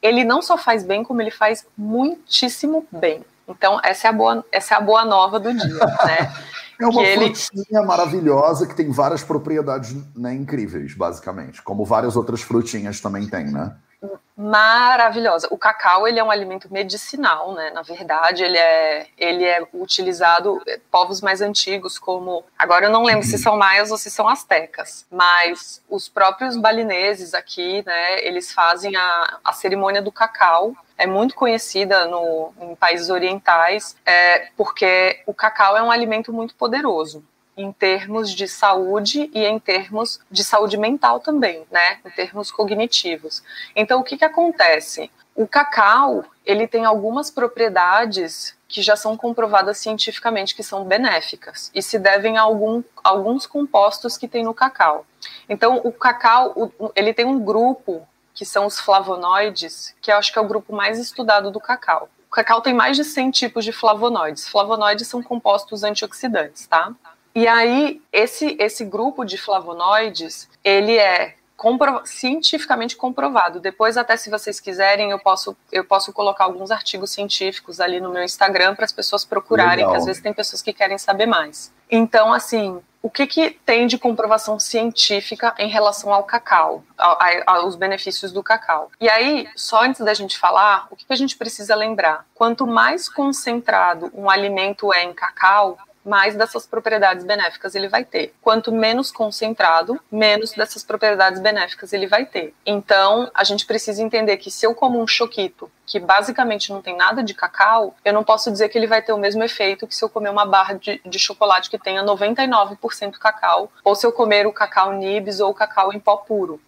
ele não só faz bem, como ele faz muitíssimo bem. Então, essa é a boa, essa é a boa nova do dia, né? É uma frutinha ele... maravilhosa que tem várias propriedades né, incríveis, basicamente, como várias outras frutinhas também têm, né? Maravilhosa. O cacau ele é um alimento medicinal, né? Na verdade, ele é, ele é utilizado eh, povos mais antigos, como agora eu não lembro se são maias ou se são astecas, mas os próprios balineses aqui, né? Eles fazem a, a cerimônia do cacau é muito conhecida no, em países orientais, é, porque o cacau é um alimento muito poderoso em termos de saúde e em termos de saúde mental também, né? Em termos cognitivos. Então, o que, que acontece? O cacau, ele tem algumas propriedades que já são comprovadas cientificamente que são benéficas e se devem a algum, alguns compostos que tem no cacau. Então, o cacau, ele tem um grupo que são os flavonoides, que eu acho que é o grupo mais estudado do cacau. O cacau tem mais de 100 tipos de flavonoides. Flavonoides são compostos antioxidantes, tá? E aí, esse, esse grupo de flavonoides, ele é compro cientificamente comprovado. Depois, até se vocês quiserem, eu posso, eu posso colocar alguns artigos científicos ali no meu Instagram para as pessoas procurarem, Legal. que às vezes tem pessoas que querem saber mais. Então, assim, o que, que tem de comprovação científica em relação ao cacau, aos benefícios do cacau? E aí, só antes da gente falar, o que, que a gente precisa lembrar? Quanto mais concentrado um alimento é em cacau, mais dessas propriedades benéficas ele vai ter. Quanto menos concentrado, menos dessas propriedades benéficas ele vai ter. Então, a gente precisa entender que se eu como um choquito que basicamente não tem nada de cacau, eu não posso dizer que ele vai ter o mesmo efeito que se eu comer uma barra de, de chocolate que tenha 99% cacau, ou se eu comer o cacau nibs ou o cacau em pó puro.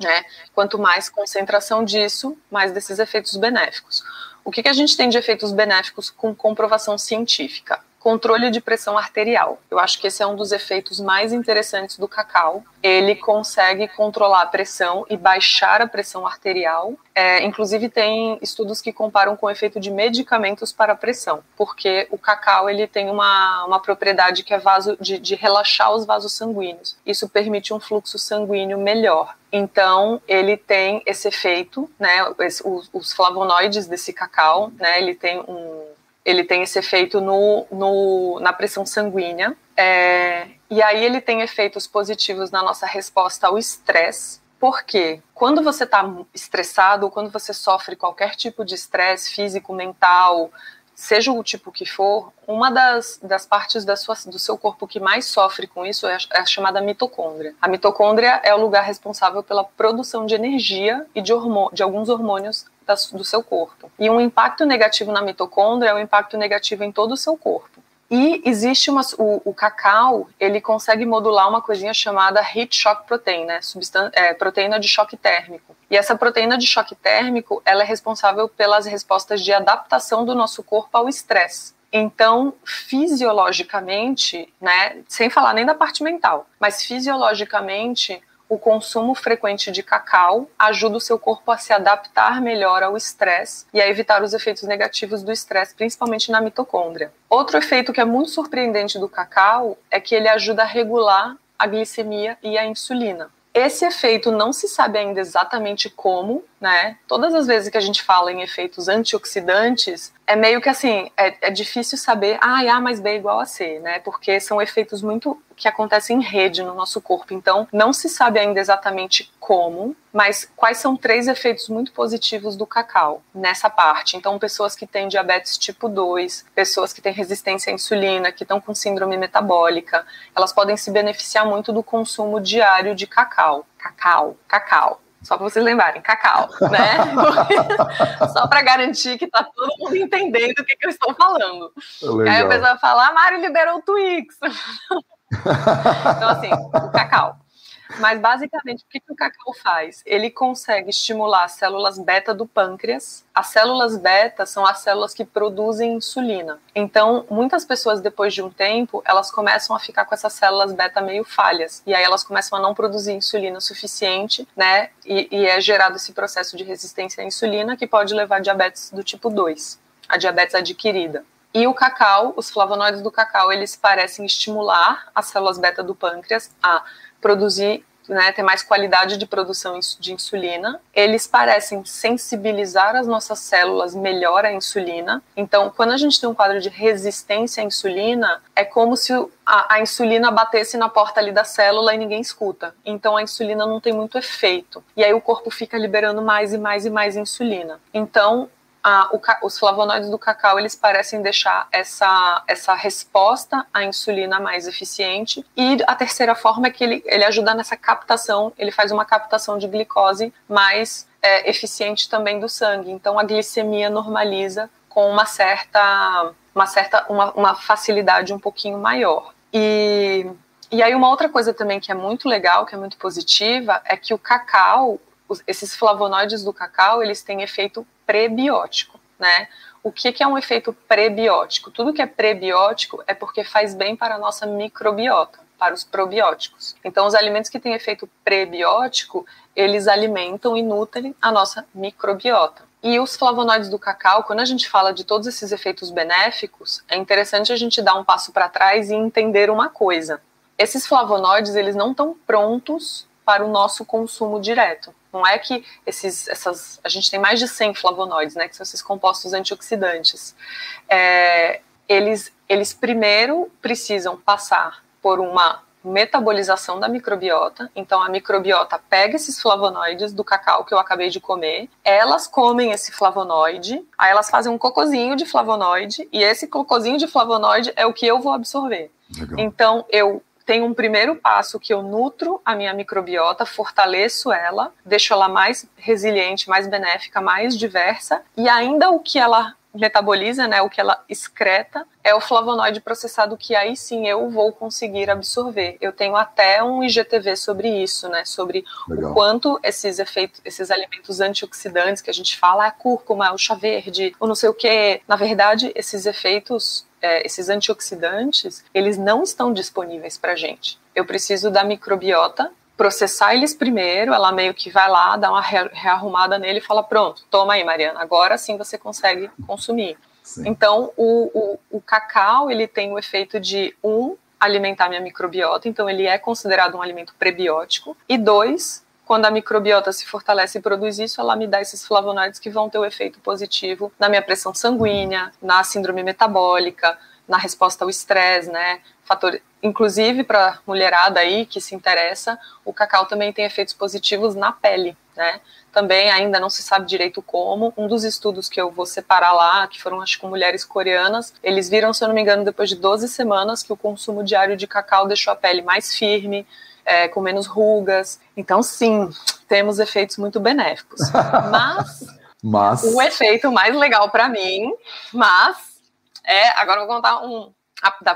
Né? Quanto mais concentração disso, mais desses efeitos benéficos. O que, que a gente tem de efeitos benéficos com comprovação científica? Controle de pressão arterial. Eu acho que esse é um dos efeitos mais interessantes do cacau. Ele consegue controlar a pressão e baixar a pressão arterial. É, inclusive tem estudos que comparam com o efeito de medicamentos para a pressão, porque o cacau ele tem uma, uma propriedade que é vaso, de, de relaxar os vasos sanguíneos. Isso permite um fluxo sanguíneo melhor. Então, ele tem esse efeito, né? Os, os flavonoides desse cacau, né? Ele tem um, ele tem esse efeito no, no na pressão sanguínea. É, e aí ele tem efeitos positivos na nossa resposta ao estresse, porque quando você está estressado, quando você sofre qualquer tipo de estresse físico, mental, seja o tipo que for, uma das, das partes da sua, do seu corpo que mais sofre com isso é a, é a chamada mitocôndria. A mitocôndria é o lugar responsável pela produção de energia e de, de alguns hormônios do seu corpo. E um impacto negativo na mitocôndria é um impacto negativo em todo o seu corpo. E existe uma, o, o, cacau, ele consegue modular uma coisinha chamada heat shock protein, né? É, proteína de choque térmico. E essa proteína de choque térmico, ela é responsável pelas respostas de adaptação do nosso corpo ao estresse. Então, fisiologicamente, né, sem falar nem da parte mental, mas fisiologicamente, o consumo frequente de cacau ajuda o seu corpo a se adaptar melhor ao estresse e a evitar os efeitos negativos do estresse, principalmente na mitocôndria. Outro efeito que é muito surpreendente do cacau é que ele ajuda a regular a glicemia e a insulina. Esse efeito não se sabe ainda exatamente como, né? Todas as vezes que a gente fala em efeitos antioxidantes, é meio que assim, é, é difícil saber, ah, A mais B é igual a C, né? Porque são efeitos muito que acontecem em rede no nosso corpo. Então, não se sabe ainda exatamente como, mas quais são três efeitos muito positivos do cacau nessa parte. Então, pessoas que têm diabetes tipo 2, pessoas que têm resistência à insulina, que estão com síndrome metabólica, elas podem se beneficiar muito do consumo diário de cacau. Cacau, cacau. Só para vocês lembrarem, cacau, né? Só para garantir que tá todo mundo entendendo o que, que eu estou falando. Legal. Aí a pessoa fala, ah, Mário liberou o Twix. então, assim, o cacau. Mas basicamente, o que, que o cacau faz? Ele consegue estimular as células beta do pâncreas. As células beta são as células que produzem insulina. Então, muitas pessoas, depois de um tempo, elas começam a ficar com essas células beta meio falhas. E aí elas começam a não produzir insulina suficiente, né? E, e é gerado esse processo de resistência à insulina que pode levar a diabetes do tipo 2, a diabetes adquirida. E o cacau, os flavonoides do cacau, eles parecem estimular as células beta do pâncreas a produzir, né, ter mais qualidade de produção de insulina. Eles parecem sensibilizar as nossas células melhor à insulina. Então, quando a gente tem um quadro de resistência à insulina, é como se a, a insulina batesse na porta ali da célula e ninguém escuta. Então, a insulina não tem muito efeito. E aí o corpo fica liberando mais e mais e mais insulina. Então, a, o, os flavonoides do cacau eles parecem deixar essa, essa resposta à insulina mais eficiente. E a terceira forma é que ele, ele ajuda nessa captação, ele faz uma captação de glicose mais é, eficiente também do sangue. Então a glicemia normaliza com uma certa, uma certa uma, uma facilidade um pouquinho maior. E, e aí uma outra coisa também que é muito legal, que é muito positiva, é que o cacau, esses flavonoides do cacau, eles têm efeito prebiótico. né? O que, que é um efeito prebiótico? Tudo que é prebiótico é porque faz bem para a nossa microbiota, para os probióticos. Então, os alimentos que têm efeito prebiótico, eles alimentam e nutrem a nossa microbiota. E os flavonoides do cacau, quando a gente fala de todos esses efeitos benéficos, é interessante a gente dar um passo para trás e entender uma coisa. Esses flavonoides, eles não estão prontos para o nosso consumo direto. Não é que esses, essas, a gente tem mais de 100 flavonoides, né, que são esses compostos antioxidantes. É, eles, eles primeiro precisam passar por uma metabolização da microbiota. Então a microbiota pega esses flavonoides do cacau que eu acabei de comer, elas comem esse flavonoide, aí elas fazem um cocozinho de flavonoide e esse cocozinho de flavonoide é o que eu vou absorver. Legal. Então eu tem um primeiro passo que eu nutro a minha microbiota, fortaleço ela, deixo ela mais resiliente, mais benéfica, mais diversa, e ainda o que ela metaboliza, né, o que ela excreta, é o flavonoide processado que aí sim eu vou conseguir absorver. Eu tenho até um IGTV sobre isso, né, sobre Legal. o quanto esses efeitos, esses alimentos antioxidantes que a gente fala, a cúrcuma, o chá verde, o não sei o que, na verdade, esses efeitos é, esses antioxidantes, eles não estão disponíveis para gente. Eu preciso da microbiota processar eles primeiro, ela meio que vai lá, dá uma rearrumada nele e fala: pronto, toma aí, Mariana, agora sim você consegue consumir. Sim. Então, o, o, o, cacau ele tem o efeito de um alimentar minha microbiota, então ele é considerado um alimento prebiótico, e dois quando a microbiota se fortalece e produz isso, ela me dá esses flavonoides que vão ter o um efeito positivo na minha pressão sanguínea, na síndrome metabólica, na resposta ao estresse, né? Fator, inclusive para mulherada aí que se interessa, o cacau também tem efeitos positivos na pele, né? Também ainda não se sabe direito como. Um dos estudos que eu vou separar lá, que foram acho com mulheres coreanas, eles viram, se eu não me engano, depois de 12 semanas que o consumo diário de cacau deixou a pele mais firme, é, com menos rugas. Então, sim, temos efeitos muito benéficos. Mas, mas... o efeito mais legal para mim, mas é. Agora eu vou contar um.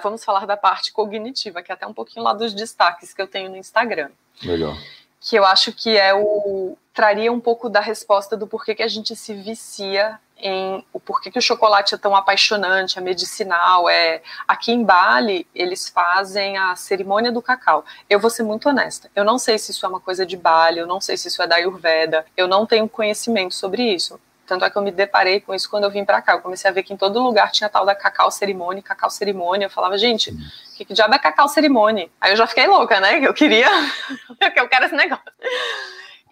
Vamos falar da parte cognitiva, que é até um pouquinho lá dos destaques que eu tenho no Instagram. Legal. Que eu acho que é o. traria um pouco da resposta do porquê que a gente se vicia em o porquê que o chocolate é tão apaixonante, é medicinal. É aqui em Bali eles fazem a cerimônia do cacau. Eu vou ser muito honesta. Eu não sei se isso é uma coisa de Bali, eu não sei se isso é da Ayurveda. Eu não tenho conhecimento sobre isso. Tanto é que eu me deparei com isso quando eu vim para cá. Eu comecei a ver que em todo lugar tinha tal da cacau cerimônia, cacau cerimônia. Eu falava, gente, que, que diabo é cacau cerimônia? Aí eu já fiquei louca, né? Eu queria, eu quero esse negócio.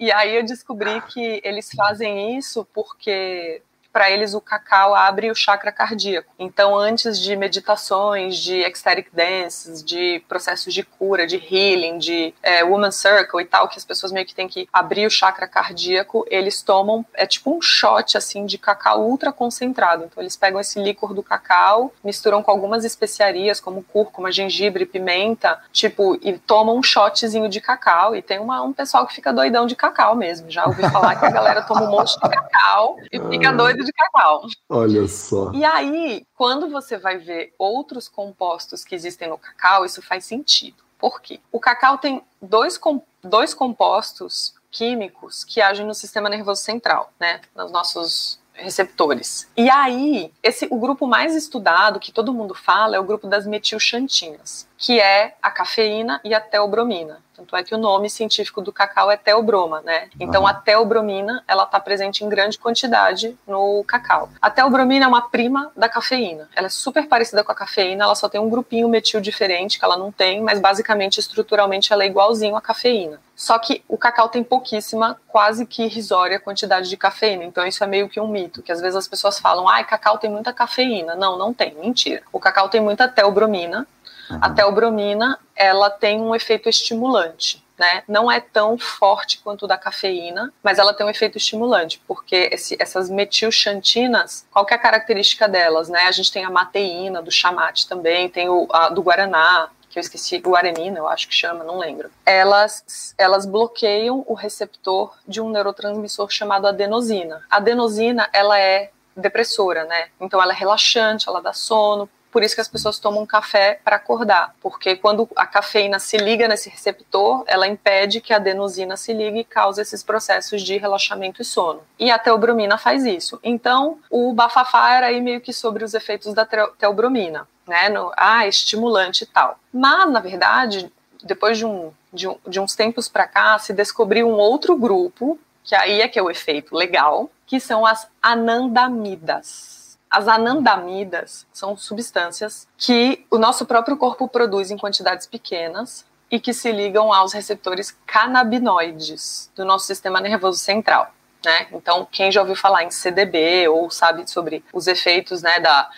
E aí eu descobri que eles fazem isso porque para eles o cacau abre o chakra cardíaco. Então, antes de meditações, de ecstatic dances, de processos de cura, de healing, de é, woman circle e tal, que as pessoas meio que têm que abrir o chakra cardíaco, eles tomam, é tipo um shot assim de cacau ultra concentrado. Então, eles pegam esse líquor do cacau, misturam com algumas especiarias como cúrcuma, gengibre, pimenta, tipo, e tomam um shotzinho de cacau. E tem uma, um pessoal que fica doidão de cacau mesmo. Já ouvi falar que a galera toma um monte de cacau e fica doido de cacau. Olha só. E aí, quando você vai ver outros compostos que existem no cacau, isso faz sentido. Por quê? O cacau tem dois, dois compostos químicos que agem no sistema nervoso central, né? Nos nossos receptores. E aí, esse, o grupo mais estudado, que todo mundo fala, é o grupo das metilxantinas, que é a cafeína e a teobromina. Tanto é que o nome científico do cacau é teobroma, né? Então a teobromina, ela está presente em grande quantidade no cacau. A teobromina é uma prima da cafeína. Ela é super parecida com a cafeína, ela só tem um grupinho metil diferente que ela não tem, mas basicamente estruturalmente ela é igualzinho à cafeína. Só que o cacau tem pouquíssima, quase que irrisória quantidade de cafeína. Então isso é meio que um mito, que às vezes as pessoas falam: "Ai, cacau tem muita cafeína". Não, não tem, mentira. O cacau tem muita teobromina, Uhum. A teobromina, ela tem um efeito estimulante. Né? Não é tão forte quanto da cafeína, mas ela tem um efeito estimulante, porque esse, essas metilxantinas, qual que é a característica delas, né? A gente tem a mateína do chamate também, tem o a, do guaraná, que eu esqueci, guaranina, eu acho que chama, não lembro. Elas, elas bloqueiam o receptor de um neurotransmissor chamado adenosina. A adenosina, ela é depressora, né? Então ela é relaxante, ela dá sono, por isso que as pessoas tomam café para acordar, porque quando a cafeína se liga nesse receptor, ela impede que a adenosina se ligue e cause esses processos de relaxamento e sono. E a teobromina faz isso. Então, o bafafá era aí meio que sobre os efeitos da teobromina, né? No, ah, estimulante e tal. Mas, na verdade, depois de, um, de, um, de uns tempos para cá, se descobriu um outro grupo, que aí é que é o efeito legal, que são as anandamidas. As anandamidas são substâncias que o nosso próprio corpo produz em quantidades pequenas e que se ligam aos receptores canabinoides do nosso sistema nervoso central. Né? Então, quem já ouviu falar em CDB ou sabe sobre os efeitos né, da,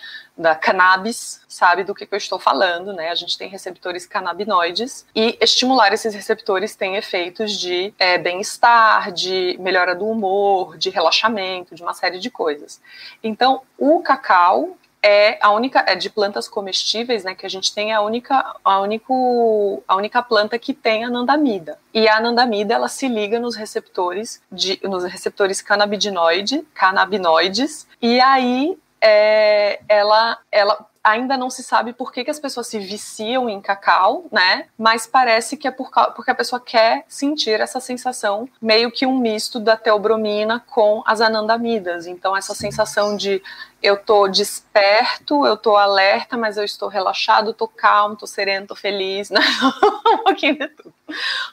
da cannabis sabe do que, que, eu estou falando, né? A gente tem receptores canabinoides e estimular esses receptores tem efeitos de é, bem-estar, de melhora do humor, de relaxamento, de uma série de coisas. Então, o cacau é a única é de plantas comestíveis, né, que a gente tem a única a único a única planta que tem anandamida. E a anandamida ela se liga nos receptores de nos receptores canabidinoide, canabinoides, e aí é, ela, ela ainda não se sabe por que, que as pessoas se viciam em cacau, né? Mas parece que é por, porque a pessoa quer sentir essa sensação, meio que um misto da teobromina com as anandamidas. Então, essa sensação de eu tô desperto, eu tô alerta, mas eu estou relaxado, tô calmo, tô sereno, tô feliz, né? um pouquinho de tudo.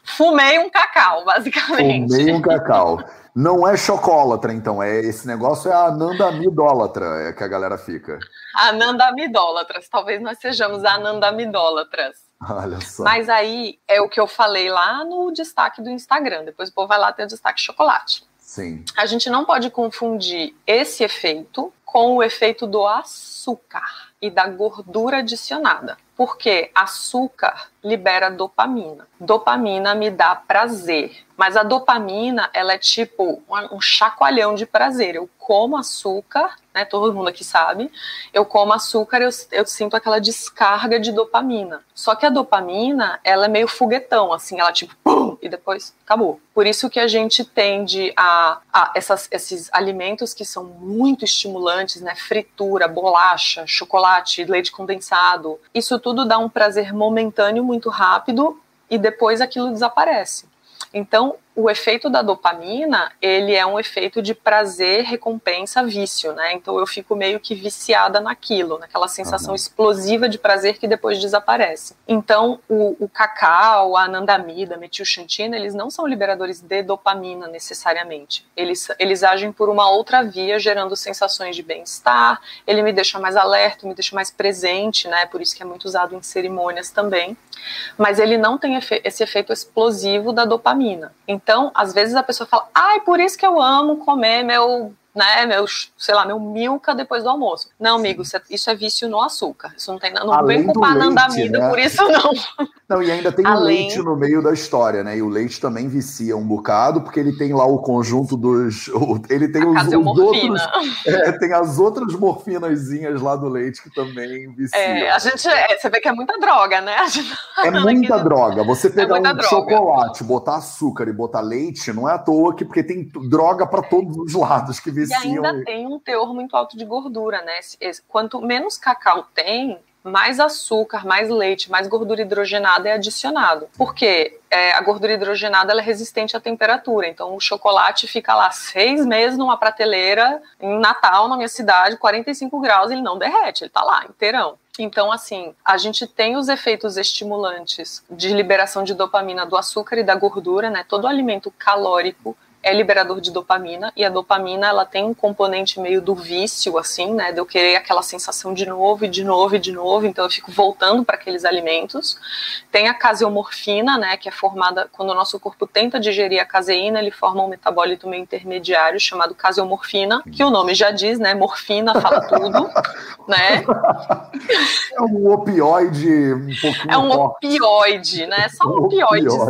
Fumei um cacau, basicamente. Fumei um cacau. Não é chocólatra, então. É esse negócio é a anandamidólatra, é que a galera fica. Anandamidólatras. Talvez nós sejamos anandamidólatras. Olha só. Mas aí é o que eu falei lá no destaque do Instagram. Depois o povo vai lá ter o destaque chocolate. Sim. A gente não pode confundir esse efeito com o efeito do açúcar e da gordura adicionada. Porque açúcar libera dopamina. Dopamina me dá prazer. Mas a dopamina, ela é tipo um chacoalhão de prazer. Eu como açúcar, né? Todo mundo aqui sabe. Eu como açúcar, eu, eu sinto aquela descarga de dopamina. Só que a dopamina, ela é meio foguetão, assim, ela tipo, pum, e depois acabou. Por isso que a gente tende a, a essas, esses alimentos que são muito estimulantes, né? Fritura, bolacha, chocolate, leite condensado. Isso tudo dá um prazer momentâneo muito rápido e depois aquilo desaparece. Então, o efeito da dopamina, ele é um efeito de prazer, recompensa, vício, né? Então eu fico meio que viciada naquilo, naquela sensação uhum. explosiva de prazer que depois desaparece. Então o, o cacau, a anandamida, a metilxantina, eles não são liberadores de dopamina necessariamente. Eles, eles agem por uma outra via, gerando sensações de bem-estar, ele me deixa mais alerta, me deixa mais presente, né? Por isso que é muito usado em cerimônias também. Mas ele não tem efe esse efeito explosivo da dopamina. Então, então, às vezes a pessoa fala, ai, por isso que eu amo comer meu né, meu, sei lá, meu milka depois do almoço. Não, amigo, isso é vício no açúcar. Isso não tem não Além vem culpar a Nandamida né? por isso não. Não, e ainda tem Além... o leite no meio da história, né? E o leite também vicia um bocado, porque ele tem lá o conjunto dos. Ele tem os, os outros. É, tem as outras morfinazinhas lá do leite que também viciam. É, a gente. É, você vê que é muita droga, né? Tá é muita droga. Você é pegar é um droga. chocolate, botar açúcar e botar leite, não é à toa que, porque tem droga para todos os lados que viciam. E ainda tem um teor muito alto de gordura, né? Quanto menos cacau tem, mais açúcar, mais leite, mais gordura hidrogenada é adicionado. Porque é, a gordura hidrogenada é resistente à temperatura. Então o chocolate fica lá seis meses numa prateleira em Natal, na minha cidade, 45 graus, ele não derrete, ele tá lá inteirão. Então, assim, a gente tem os efeitos estimulantes de liberação de dopamina do açúcar e da gordura, né? Todo alimento calórico é liberador de dopamina e a dopamina ela tem um componente meio do vício assim, né, de eu querer aquela sensação de novo e de novo e de novo, então eu fico voltando para aqueles alimentos. Tem a caseomorfina, né, que é formada quando o nosso corpo tenta digerir a caseína, ele forma um metabólito meio intermediário chamado caseomorfina, que o nome já diz, né, morfina fala tudo, né? É um opioide um pouquinho É um forte. opioide, né? Só um, um opioidezinho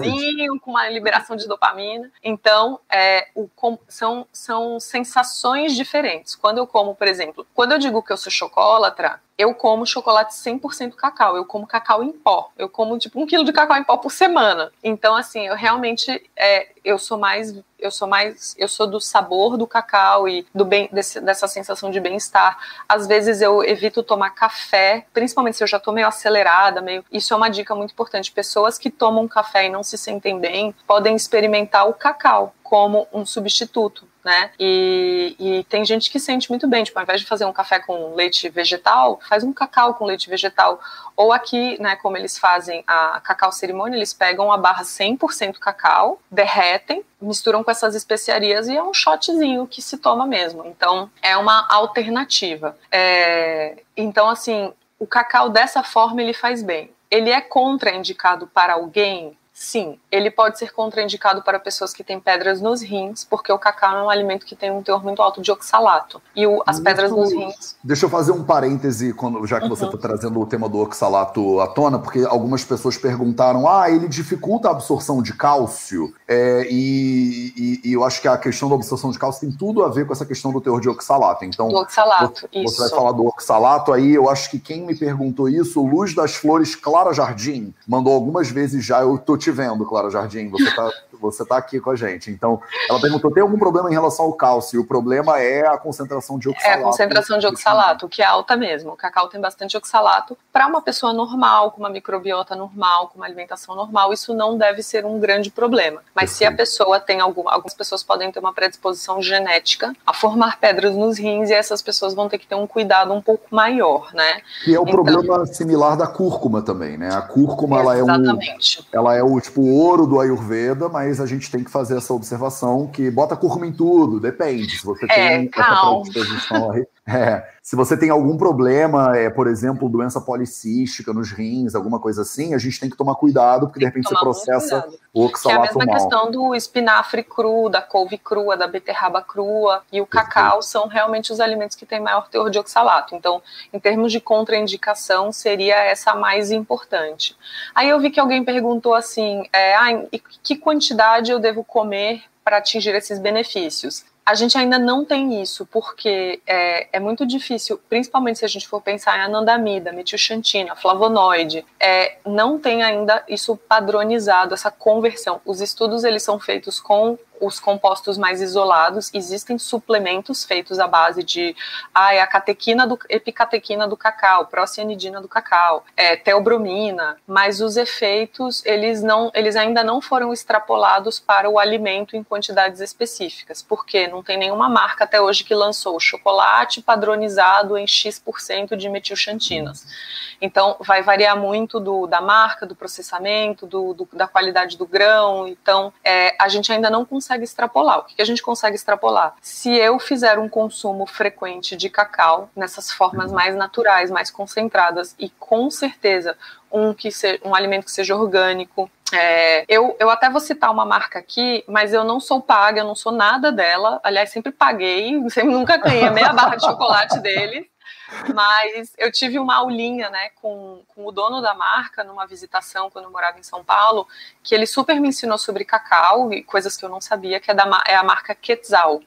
opioide. com uma liberação de dopamina. Então, é, é, o, são, são sensações diferentes. Quando eu como, por exemplo, quando eu digo que eu sou chocolatra, eu como chocolate 100% cacau, eu como cacau em pó, eu como tipo um quilo de cacau em pó por semana. Então, assim, eu realmente, é, eu sou mais, eu sou mais, eu sou do sabor do cacau e do bem, desse, dessa sensação de bem-estar. Às vezes eu evito tomar café, principalmente se eu já tô meio acelerada, meio, isso é uma dica muito importante. Pessoas que tomam café e não se sentem bem, podem experimentar o cacau como um substituto né? E, e, tem gente que sente muito bem, tipo, ao invés de fazer um café com leite vegetal, faz um cacau com leite vegetal. Ou aqui, né, como eles fazem a cacau cerimônia, eles pegam a barra 100% cacau, derretem, misturam com essas especiarias e é um shotzinho que se toma mesmo. Então, é uma alternativa. É, então, assim, o cacau dessa forma ele faz bem. Ele é contraindicado para alguém Sim, ele pode ser contraindicado para pessoas que têm pedras nos rins, porque o cacau é um alimento que tem um teor muito alto de oxalato. E o, as pedras nos rins. Deixa eu fazer um parêntese, quando, já que uhum. você está trazendo o tema do oxalato à tona, porque algumas pessoas perguntaram: ah, ele dificulta a absorção de cálcio. É, e, e, e, eu acho que a questão da absorção de cálcio tem tudo a ver com essa questão do teor de oxalato. Então, do oxalato, você, você vai falar do oxalato aí. Eu acho que quem me perguntou isso, Luz das Flores Clara Jardim, mandou algumas vezes já. Eu tô te te vendo, Clara Jardim. Você está você tá aqui com a gente. Então, ela perguntou: tem algum problema em relação ao cálcio? O problema é a concentração de oxalato. É a concentração de oxalato, que é alta mesmo. O cacau tem bastante oxalato. Para uma pessoa normal, com uma microbiota normal, com uma alimentação normal, isso não deve ser um grande problema. Mas se a pessoa tem alguma. Algumas pessoas podem ter uma predisposição genética a formar pedras nos rins e essas pessoas vão ter que ter um cuidado um pouco maior, né? E é o então, problema similar da cúrcuma também, né? A cúrcuma, ela é, um, ela é o tipo ouro do Ayurveda, mas a gente tem que fazer essa observação que bota curva em tudo, depende. Se você é, tem calma. essa predisposição aí. É, se você tem algum problema, é, por exemplo, doença policística nos rins, alguma coisa assim, a gente tem que tomar cuidado, porque de repente você processa o oxalato Que é a mesma mal. questão do espinafre cru, da couve crua, da beterraba crua e o cacau são realmente os alimentos que têm maior teor de oxalato. Então, em termos de contraindicação, seria essa a mais importante. Aí eu vi que alguém perguntou assim, é, ah, que quantidade eu devo comer para atingir esses benefícios? A gente ainda não tem isso, porque é, é, muito difícil, principalmente se a gente for pensar em anandamida, metilxantina, flavonoide, é, não tem ainda isso padronizado, essa conversão. Os estudos eles são feitos com os compostos mais isolados, existem suplementos feitos à base de ah, é a catequina do, epicatequina do cacau, procianidina do cacau, é, teobromina, mas os efeitos eles não, eles ainda não foram extrapolados para o alimento em quantidades específicas, porque não tem nenhuma marca até hoje que lançou chocolate padronizado em X% de metilxantinas. Então vai variar muito do, da marca, do processamento, do, do da qualidade do grão. Então é, a gente ainda não consegue consegue extrapolar. O que a gente consegue extrapolar? Se eu fizer um consumo frequente de cacau nessas formas mais naturais, mais concentradas e com certeza um que um alimento que seja orgânico. É, eu, eu até vou citar uma marca aqui, mas eu não sou paga, eu não sou nada dela. Aliás, sempre paguei, sempre nunca ganhei meia barra de chocolate dele. Mas eu tive uma aulinha, né, com, com o dono da marca numa visitação quando eu morava em São Paulo, que ele super me ensinou sobre cacau e coisas que eu não sabia, que é, da, é a marca Quetzal.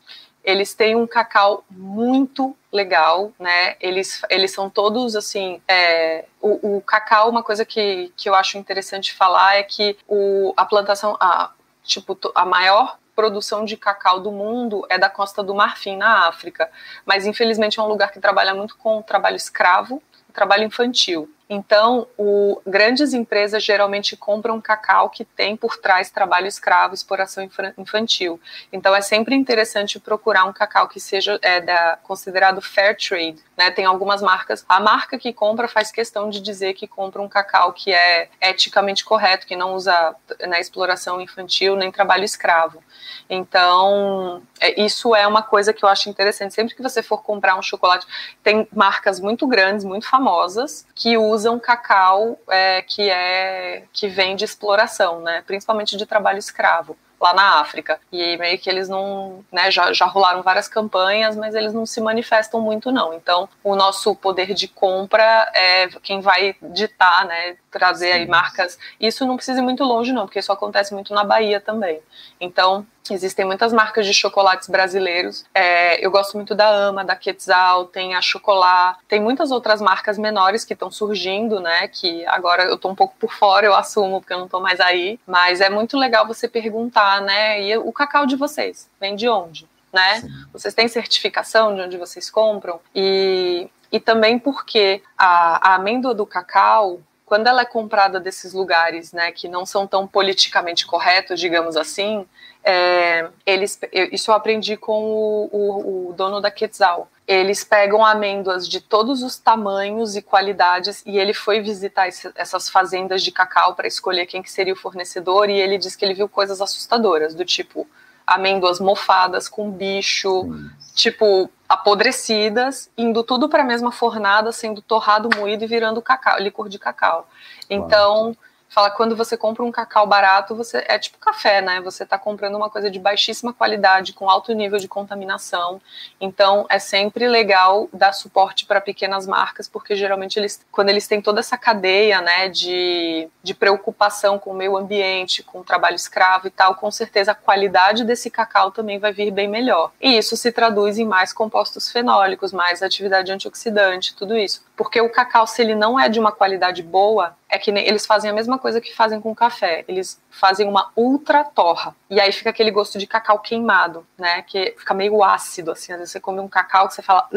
Eles têm um cacau muito legal, né? Eles, eles são todos assim. É, o, o, cacau, uma coisa que, que eu acho interessante falar é que o, a plantação, a, tipo, a maior produção de cacau do mundo é da Costa do Marfim, na África. Mas, infelizmente, é um lugar que trabalha muito com trabalho escravo, trabalho infantil. Então, o, grandes empresas geralmente compram cacau que tem por trás trabalho escravo, exploração infantil. Então, é sempre interessante procurar um cacau que seja é, da, considerado fair trade. Né? Tem algumas marcas. A marca que compra faz questão de dizer que compra um cacau que é eticamente correto, que não usa né, exploração infantil nem trabalho escravo. Então, é, isso é uma coisa que eu acho interessante. Sempre que você for comprar um chocolate, tem marcas muito grandes, muito famosas, que usam cacau é, que é que vem de exploração, né? Principalmente de trabalho escravo lá na África. E meio que eles não, né, já, já rolaram várias campanhas, mas eles não se manifestam muito não. Então, o nosso poder de compra é quem vai ditar, né, trazer aí marcas. Isso não precisa ir muito longe, não, porque isso acontece muito na Bahia também. Então, existem muitas marcas de chocolates brasileiros. É, eu gosto muito da Ama, da Quetzal, tem a Chocolat, tem muitas outras marcas menores que estão surgindo, né? Que agora eu tô um pouco por fora, eu assumo, porque eu não tô mais aí. Mas é muito legal você perguntar, né? E o cacau de vocês, vem de onde? Né? Vocês têm certificação de onde vocês compram? E, e também porque a, a amêndoa do cacau, quando ela é comprada desses lugares, né, que não são tão politicamente corretos, digamos assim, é, eles, isso eu aprendi com o, o, o, dono da Quetzal. Eles pegam amêndoas de todos os tamanhos e qualidades e ele foi visitar esse, essas fazendas de cacau para escolher quem que seria o fornecedor e ele disse que ele viu coisas assustadoras, do tipo amêndoas mofadas com bicho, hum. tipo apodrecidas, indo tudo para a mesma fornada, sendo torrado, moído e virando cacau, licor de cacau. Então, fala quando você compra um cacau barato, você é tipo café, né? Você está comprando uma coisa de baixíssima qualidade, com alto nível de contaminação. Então, é sempre legal dar suporte para pequenas marcas, porque geralmente eles, quando eles têm toda essa cadeia, né, de, de preocupação com o meio ambiente, com o trabalho escravo e tal, com certeza a qualidade desse cacau também vai vir bem melhor. E isso se traduz em mais compostos fenólicos, mais atividade antioxidante, tudo isso. Porque o cacau, se ele não é de uma qualidade boa, é que eles fazem a mesma coisa que fazem com café. Eles fazem uma ultra torra. E aí fica aquele gosto de cacau queimado, né? Que fica meio ácido, assim. Às vezes você come um cacau que você fala,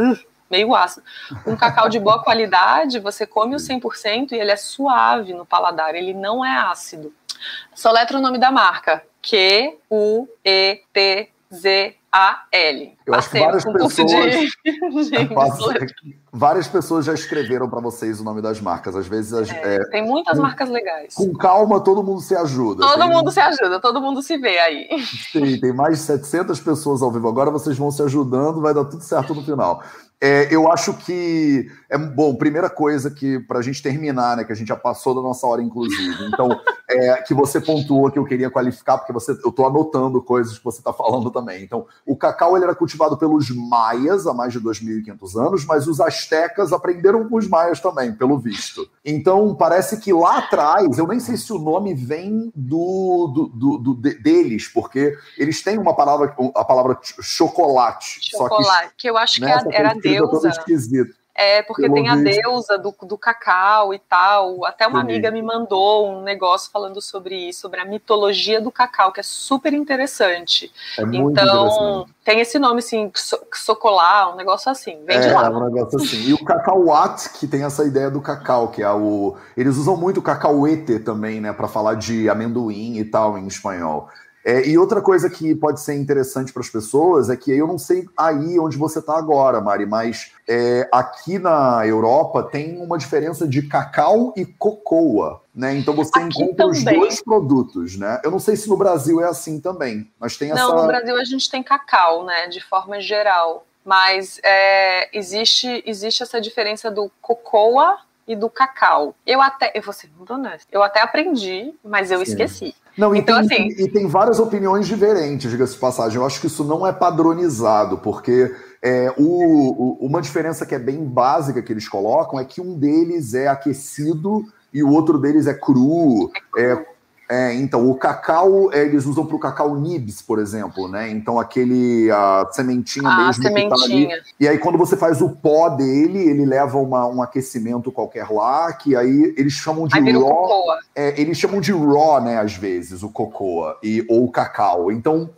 meio ácido. Um cacau de boa qualidade, você come o 100% e ele é suave no paladar, ele não é ácido. Soletra o nome da marca. Q-U-E-T-Z a-L. Eu acho que várias pessoas. De... várias pessoas já escreveram para vocês o nome das marcas. Às vezes. As, é, é, tem muitas com, marcas legais. Com calma, todo mundo se ajuda. Todo tem... mundo se ajuda, todo mundo se vê aí. Sim, tem mais de 700 pessoas ao vivo. Agora vocês vão se ajudando, vai dar tudo certo no final. É, eu acho que é bom. Primeira coisa que para a gente terminar, né, que a gente já passou da nossa hora, inclusive. Então, é, que você pontuou que eu queria qualificar, porque você, eu estou anotando coisas que você está falando também. Então, o cacau ele era cultivado pelos maias há mais de 2.500 anos, mas os astecas aprenderam com os maias também, pelo visto. Então, parece que lá atrás, eu nem sei se o nome vem do, do, do, do deles, porque eles têm uma palavra, a palavra chocolate. Chocolate, que, que, eu acho né, que era a deusa. É, porque tem a deusa do, do cacau e tal. Até uma Sim. amiga me mandou um negócio falando sobre isso, sobre a mitologia do cacau, que é super interessante. É então, interessante. tem esse nome assim, Socolá, um negócio assim. Vem é, de lá. É um negócio assim. E o cacauat, que tem essa ideia do cacau, que é o. Eles usam muito o cacauete também, né, para falar de amendoim e tal em espanhol. É, e outra coisa que pode ser interessante para as pessoas é que eu não sei aí onde você está agora, Mari, mas é, aqui na Europa tem uma diferença de cacau e cocoa, né? Então você aqui encontra também. os dois produtos, né? Eu não sei se no Brasil é assim também, mas tem não, essa. Não, no Brasil a gente tem cacau, né? De forma geral. Mas é, existe, existe essa diferença do cocoa e do cacau. Eu até, eu vou ser muito honesta, eu até aprendi, mas eu Sim. esqueci. Não, então, e tem, assim... e tem várias opiniões diferentes, diga-se de passagem. Eu acho que isso não é padronizado, porque é, o, o, uma diferença que é bem básica que eles colocam é que um deles é aquecido e o outro deles é cru. É cru. É, é, então, o cacau, é, eles usam para o cacau nibs, por exemplo, né? Então, aquele a sementinha ah, mesmo sementinha. que tá ali. E aí, quando você faz o pó dele, ele leva uma, um aquecimento qualquer lá, que aí eles chamam de aí raw. É, eles chamam de raw, né, às vezes, o cocoa, e, ou o cacau. Então,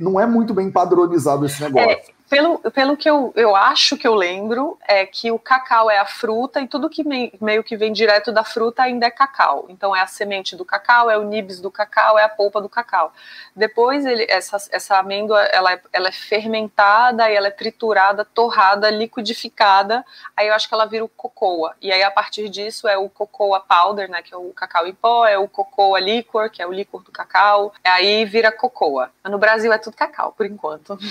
não é muito bem padronizado esse negócio. É, pelo, pelo que eu, eu acho que eu lembro, é que o cacau é a fruta e tudo que me, meio que vem direto da fruta ainda é cacau. Então é a semente do cacau, é o nibs do cacau, é a polpa do cacau. Depois ele, essa, essa amêndoa ela é, ela é fermentada, ela é triturada, torrada, liquidificada. Aí eu acho que ela vira o cocoa. E aí a partir disso é o cocoa powder, né, que é o cacau em pó, é o cocoa liquor, que é o licor do cacau. Aí vira cocoa. No Brasil é tudo cacau por enquanto.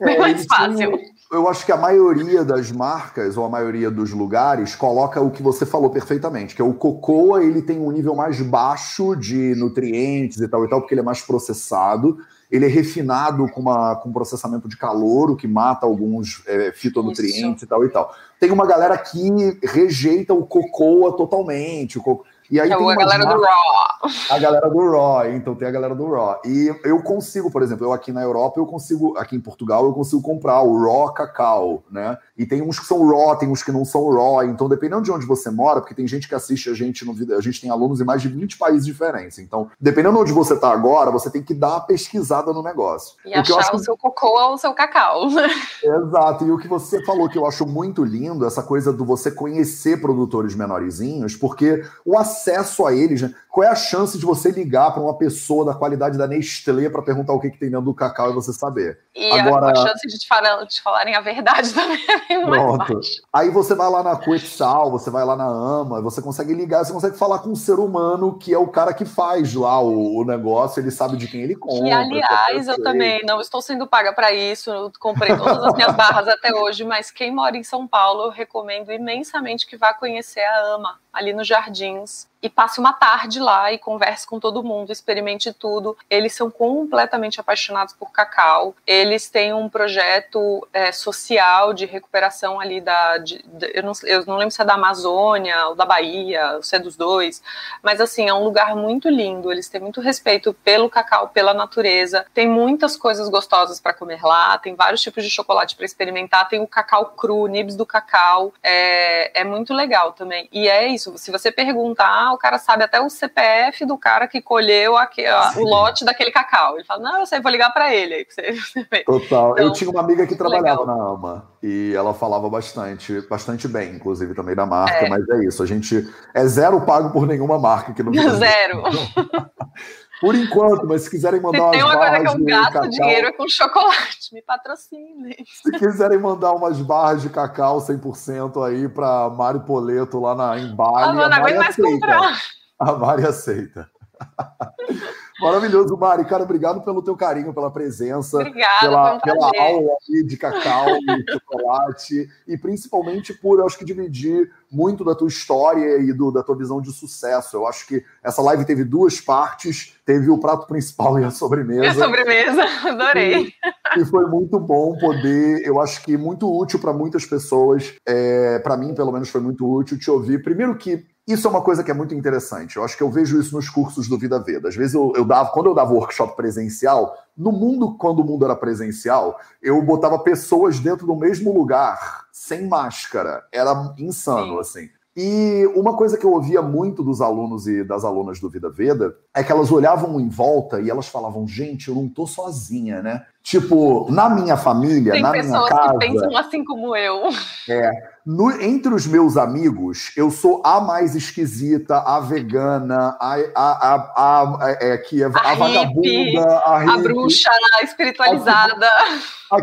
É, mais fácil fácil. Eu acho que a maioria das marcas, ou a maioria dos lugares, coloca o que você falou perfeitamente, que é o cocoa, ele tem um nível mais baixo de nutrientes e tal e tal, porque ele é mais processado. Ele é refinado com, uma, com processamento de calor, o que mata alguns é, fitonutrientes Isso. e tal e tal. Tem uma galera que rejeita o cocoa totalmente. O E aí é tem a galera marcas, do Raw. A galera do Raw, então tem a galera do Raw. E eu consigo, por exemplo, eu aqui na Europa, eu consigo, aqui em Portugal, eu consigo comprar o Raw Cacau, né? E tem uns que são Raw, tem uns que não são Raw. Então, dependendo de onde você mora, porque tem gente que assiste a gente no vídeo, a gente tem alunos em mais de 20 países diferentes. Então, dependendo de onde você tá agora, você tem que dar uma pesquisada no negócio. E o achar o que... seu cocô ou o seu cacau. Exato. E o que você falou que eu acho muito lindo, essa coisa do você conhecer produtores menorzinhos, porque o acesso a eles, né? qual é a chance de você ligar para uma pessoa da qualidade da Nestlé para perguntar o que, que tem dentro do cacau e você saber? E Agora... a chance de te, falar, de falarem a verdade também é Pronto. Aí você vai lá na Quetzal, você vai lá na AMA, você consegue ligar, você consegue falar com um ser humano que é o cara que faz lá o, o negócio, ele sabe de quem ele compra. Que, aliás, eu também não estou sendo paga para isso, eu comprei todas as minhas barras até hoje, mas quem mora em São Paulo, eu recomendo imensamente que vá conhecer a AMA, ali nos Jardins e passe uma tarde lá e converse com todo mundo, experimente tudo. Eles são completamente apaixonados por cacau. Eles têm um projeto é, social de recuperação ali da. De, de, eu, não, eu não lembro se é da Amazônia ou da Bahia, se é dos dois, mas assim, é um lugar muito lindo. Eles têm muito respeito pelo cacau, pela natureza. Tem muitas coisas gostosas para comer lá, tem vários tipos de chocolate para experimentar. Tem o cacau cru, nibs do cacau. É, é muito legal também. E é isso, se você perguntar, o cara sabe até o CPF do cara que colheu aqui, ó, o lote daquele cacau. Ele fala, não, eu sei, vou ligar para ele. Total. Então, eu tinha uma amiga que trabalhava legal. na AMA e ela falava bastante, bastante bem, inclusive, também da marca, é. mas é isso, a gente é zero pago por nenhuma marca aqui no Brasil. Zero. Por enquanto, mas se quiserem mandar se umas barras. Que eu gasto cacau, dinheiro é com chocolate, me patrocine. Se quiserem mandar umas barras de cacau 100% aí para Mari Poleto lá na, em Bali. Ah, não aguento mais comprar. A Mari aceita. Maravilhoso, Mari. Cara, obrigado pelo teu carinho, pela presença. Obrigada, pela, pela aula de cacau e chocolate. E principalmente por, eu acho que, dividir muito da tua história e do, da tua visão de sucesso. Eu acho que essa live teve duas partes. Teve o prato principal e a sobremesa. E a sobremesa, adorei. E, e foi muito bom poder, eu acho que muito útil para muitas pessoas. É, para mim, pelo menos, foi muito útil te ouvir. Primeiro que isso é uma coisa que é muito interessante. Eu acho que eu vejo isso nos cursos do Vida Veda. Às vezes eu, eu dava, quando eu dava workshop presencial, no mundo, quando o mundo era presencial, eu botava pessoas dentro do mesmo lugar, sem máscara. Era insano, Sim. assim. E uma coisa que eu ouvia muito dos alunos e das alunas do Vida Veda é que elas olhavam em volta e elas falavam: gente, eu não tô sozinha, né? Tipo, na minha família, Tem na minha casa. Tem pessoas que pensam assim como eu. É. No, entre os meus amigos, eu sou a mais esquisita, a vegana, a, a, a, a, é, que é, a, a vagabunda, a, hippie, a bruxa espiritualizada. A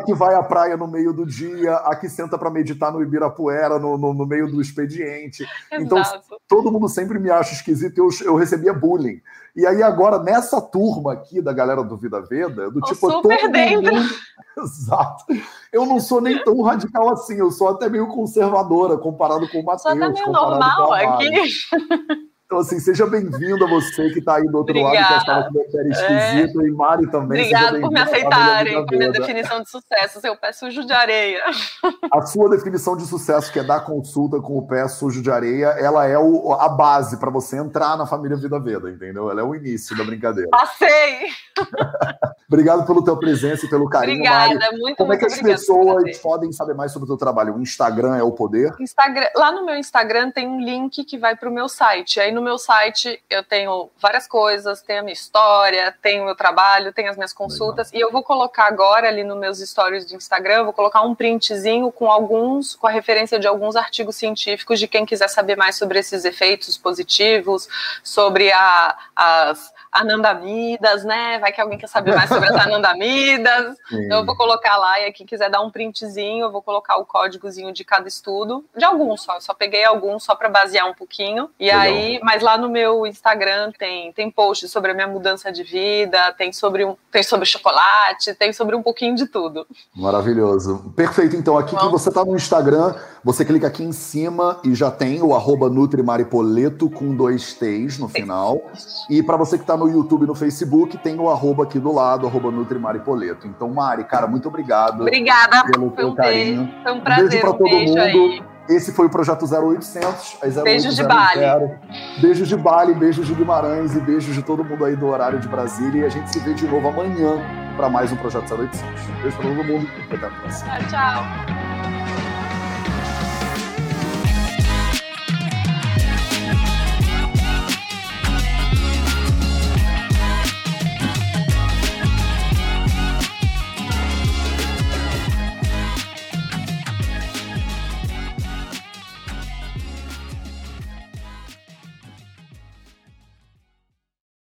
que, vai à praia no meio do dia, a que senta para meditar no Ibirapuera, no, no, no meio do expediente. Então, Exato. Então, todo mundo sempre me acha esquisito e eu, eu recebia bullying. E aí, agora, nessa turma aqui da galera do Vida Veda, do tipo. Super todo dentro. Mundo... Exato. Eu não sou nem tão radical assim, eu sou até meio conservadora comparado com o Matheus. Sou até meio normal aqui. Então, assim, seja bem-vindo a você que está aí do outro Obrigada. lado, que estava com uma esquisito, é. e Mari também. Obrigada por me aceitarem, por minha definição de sucesso, seu pé sujo de areia. A sua definição de sucesso, que é dar consulta com o pé sujo de areia, ela é o, a base para você entrar na família Vida Veda, entendeu? Ela é o início da brincadeira. Passei! Obrigado pela tua presença e pelo carinho, Obrigada, Mari. muito Como é que as pessoas podem saber mais sobre o teu trabalho? O Instagram é o poder? Instagram, lá no meu Instagram tem um link que vai para o meu site. Aí no no meu site eu tenho várias coisas, tem a minha história, tem o meu trabalho, tem as minhas consultas, Legal. e eu vou colocar agora ali nos meus stories do Instagram, vou colocar um printzinho com alguns, com a referência de alguns artigos científicos de quem quiser saber mais sobre esses efeitos positivos, sobre a, as anandamidas, né? Vai que alguém quer saber mais sobre as anandamidas. Então eu vou colocar lá e quem quiser dar um printzinho, eu vou colocar o códigozinho de cada estudo, de alguns só. Eu só peguei alguns só para basear um pouquinho. E Legal. aí, mas lá no meu Instagram tem tem posts sobre a minha mudança de vida, tem sobre um, tem sobre chocolate, tem sobre um pouquinho de tudo. Maravilhoso. Perfeito. Então aqui Bom. que você tá no Instagram, você clica aqui em cima e já tem o arroba Nutrimaripoleto com dois T's no final. E para você que está no YouTube no Facebook, tem o arroba aqui do lado, arroba Nutrimaripoleto. Então, Mari, cara, muito obrigado. Obrigada pelo foi um carinho. Beijo. Foi um prazer. Um beijo para todo beijo mundo. Aí. Esse foi o Projeto 0800. Beijos de Bali. Beijos de Bali, beijos de Guimarães e beijos de todo mundo aí do horário de Brasília. E a gente se vê de novo amanhã para mais um Projeto 0800. Beijo para todo mundo. Até a próxima. Tchau, tchau.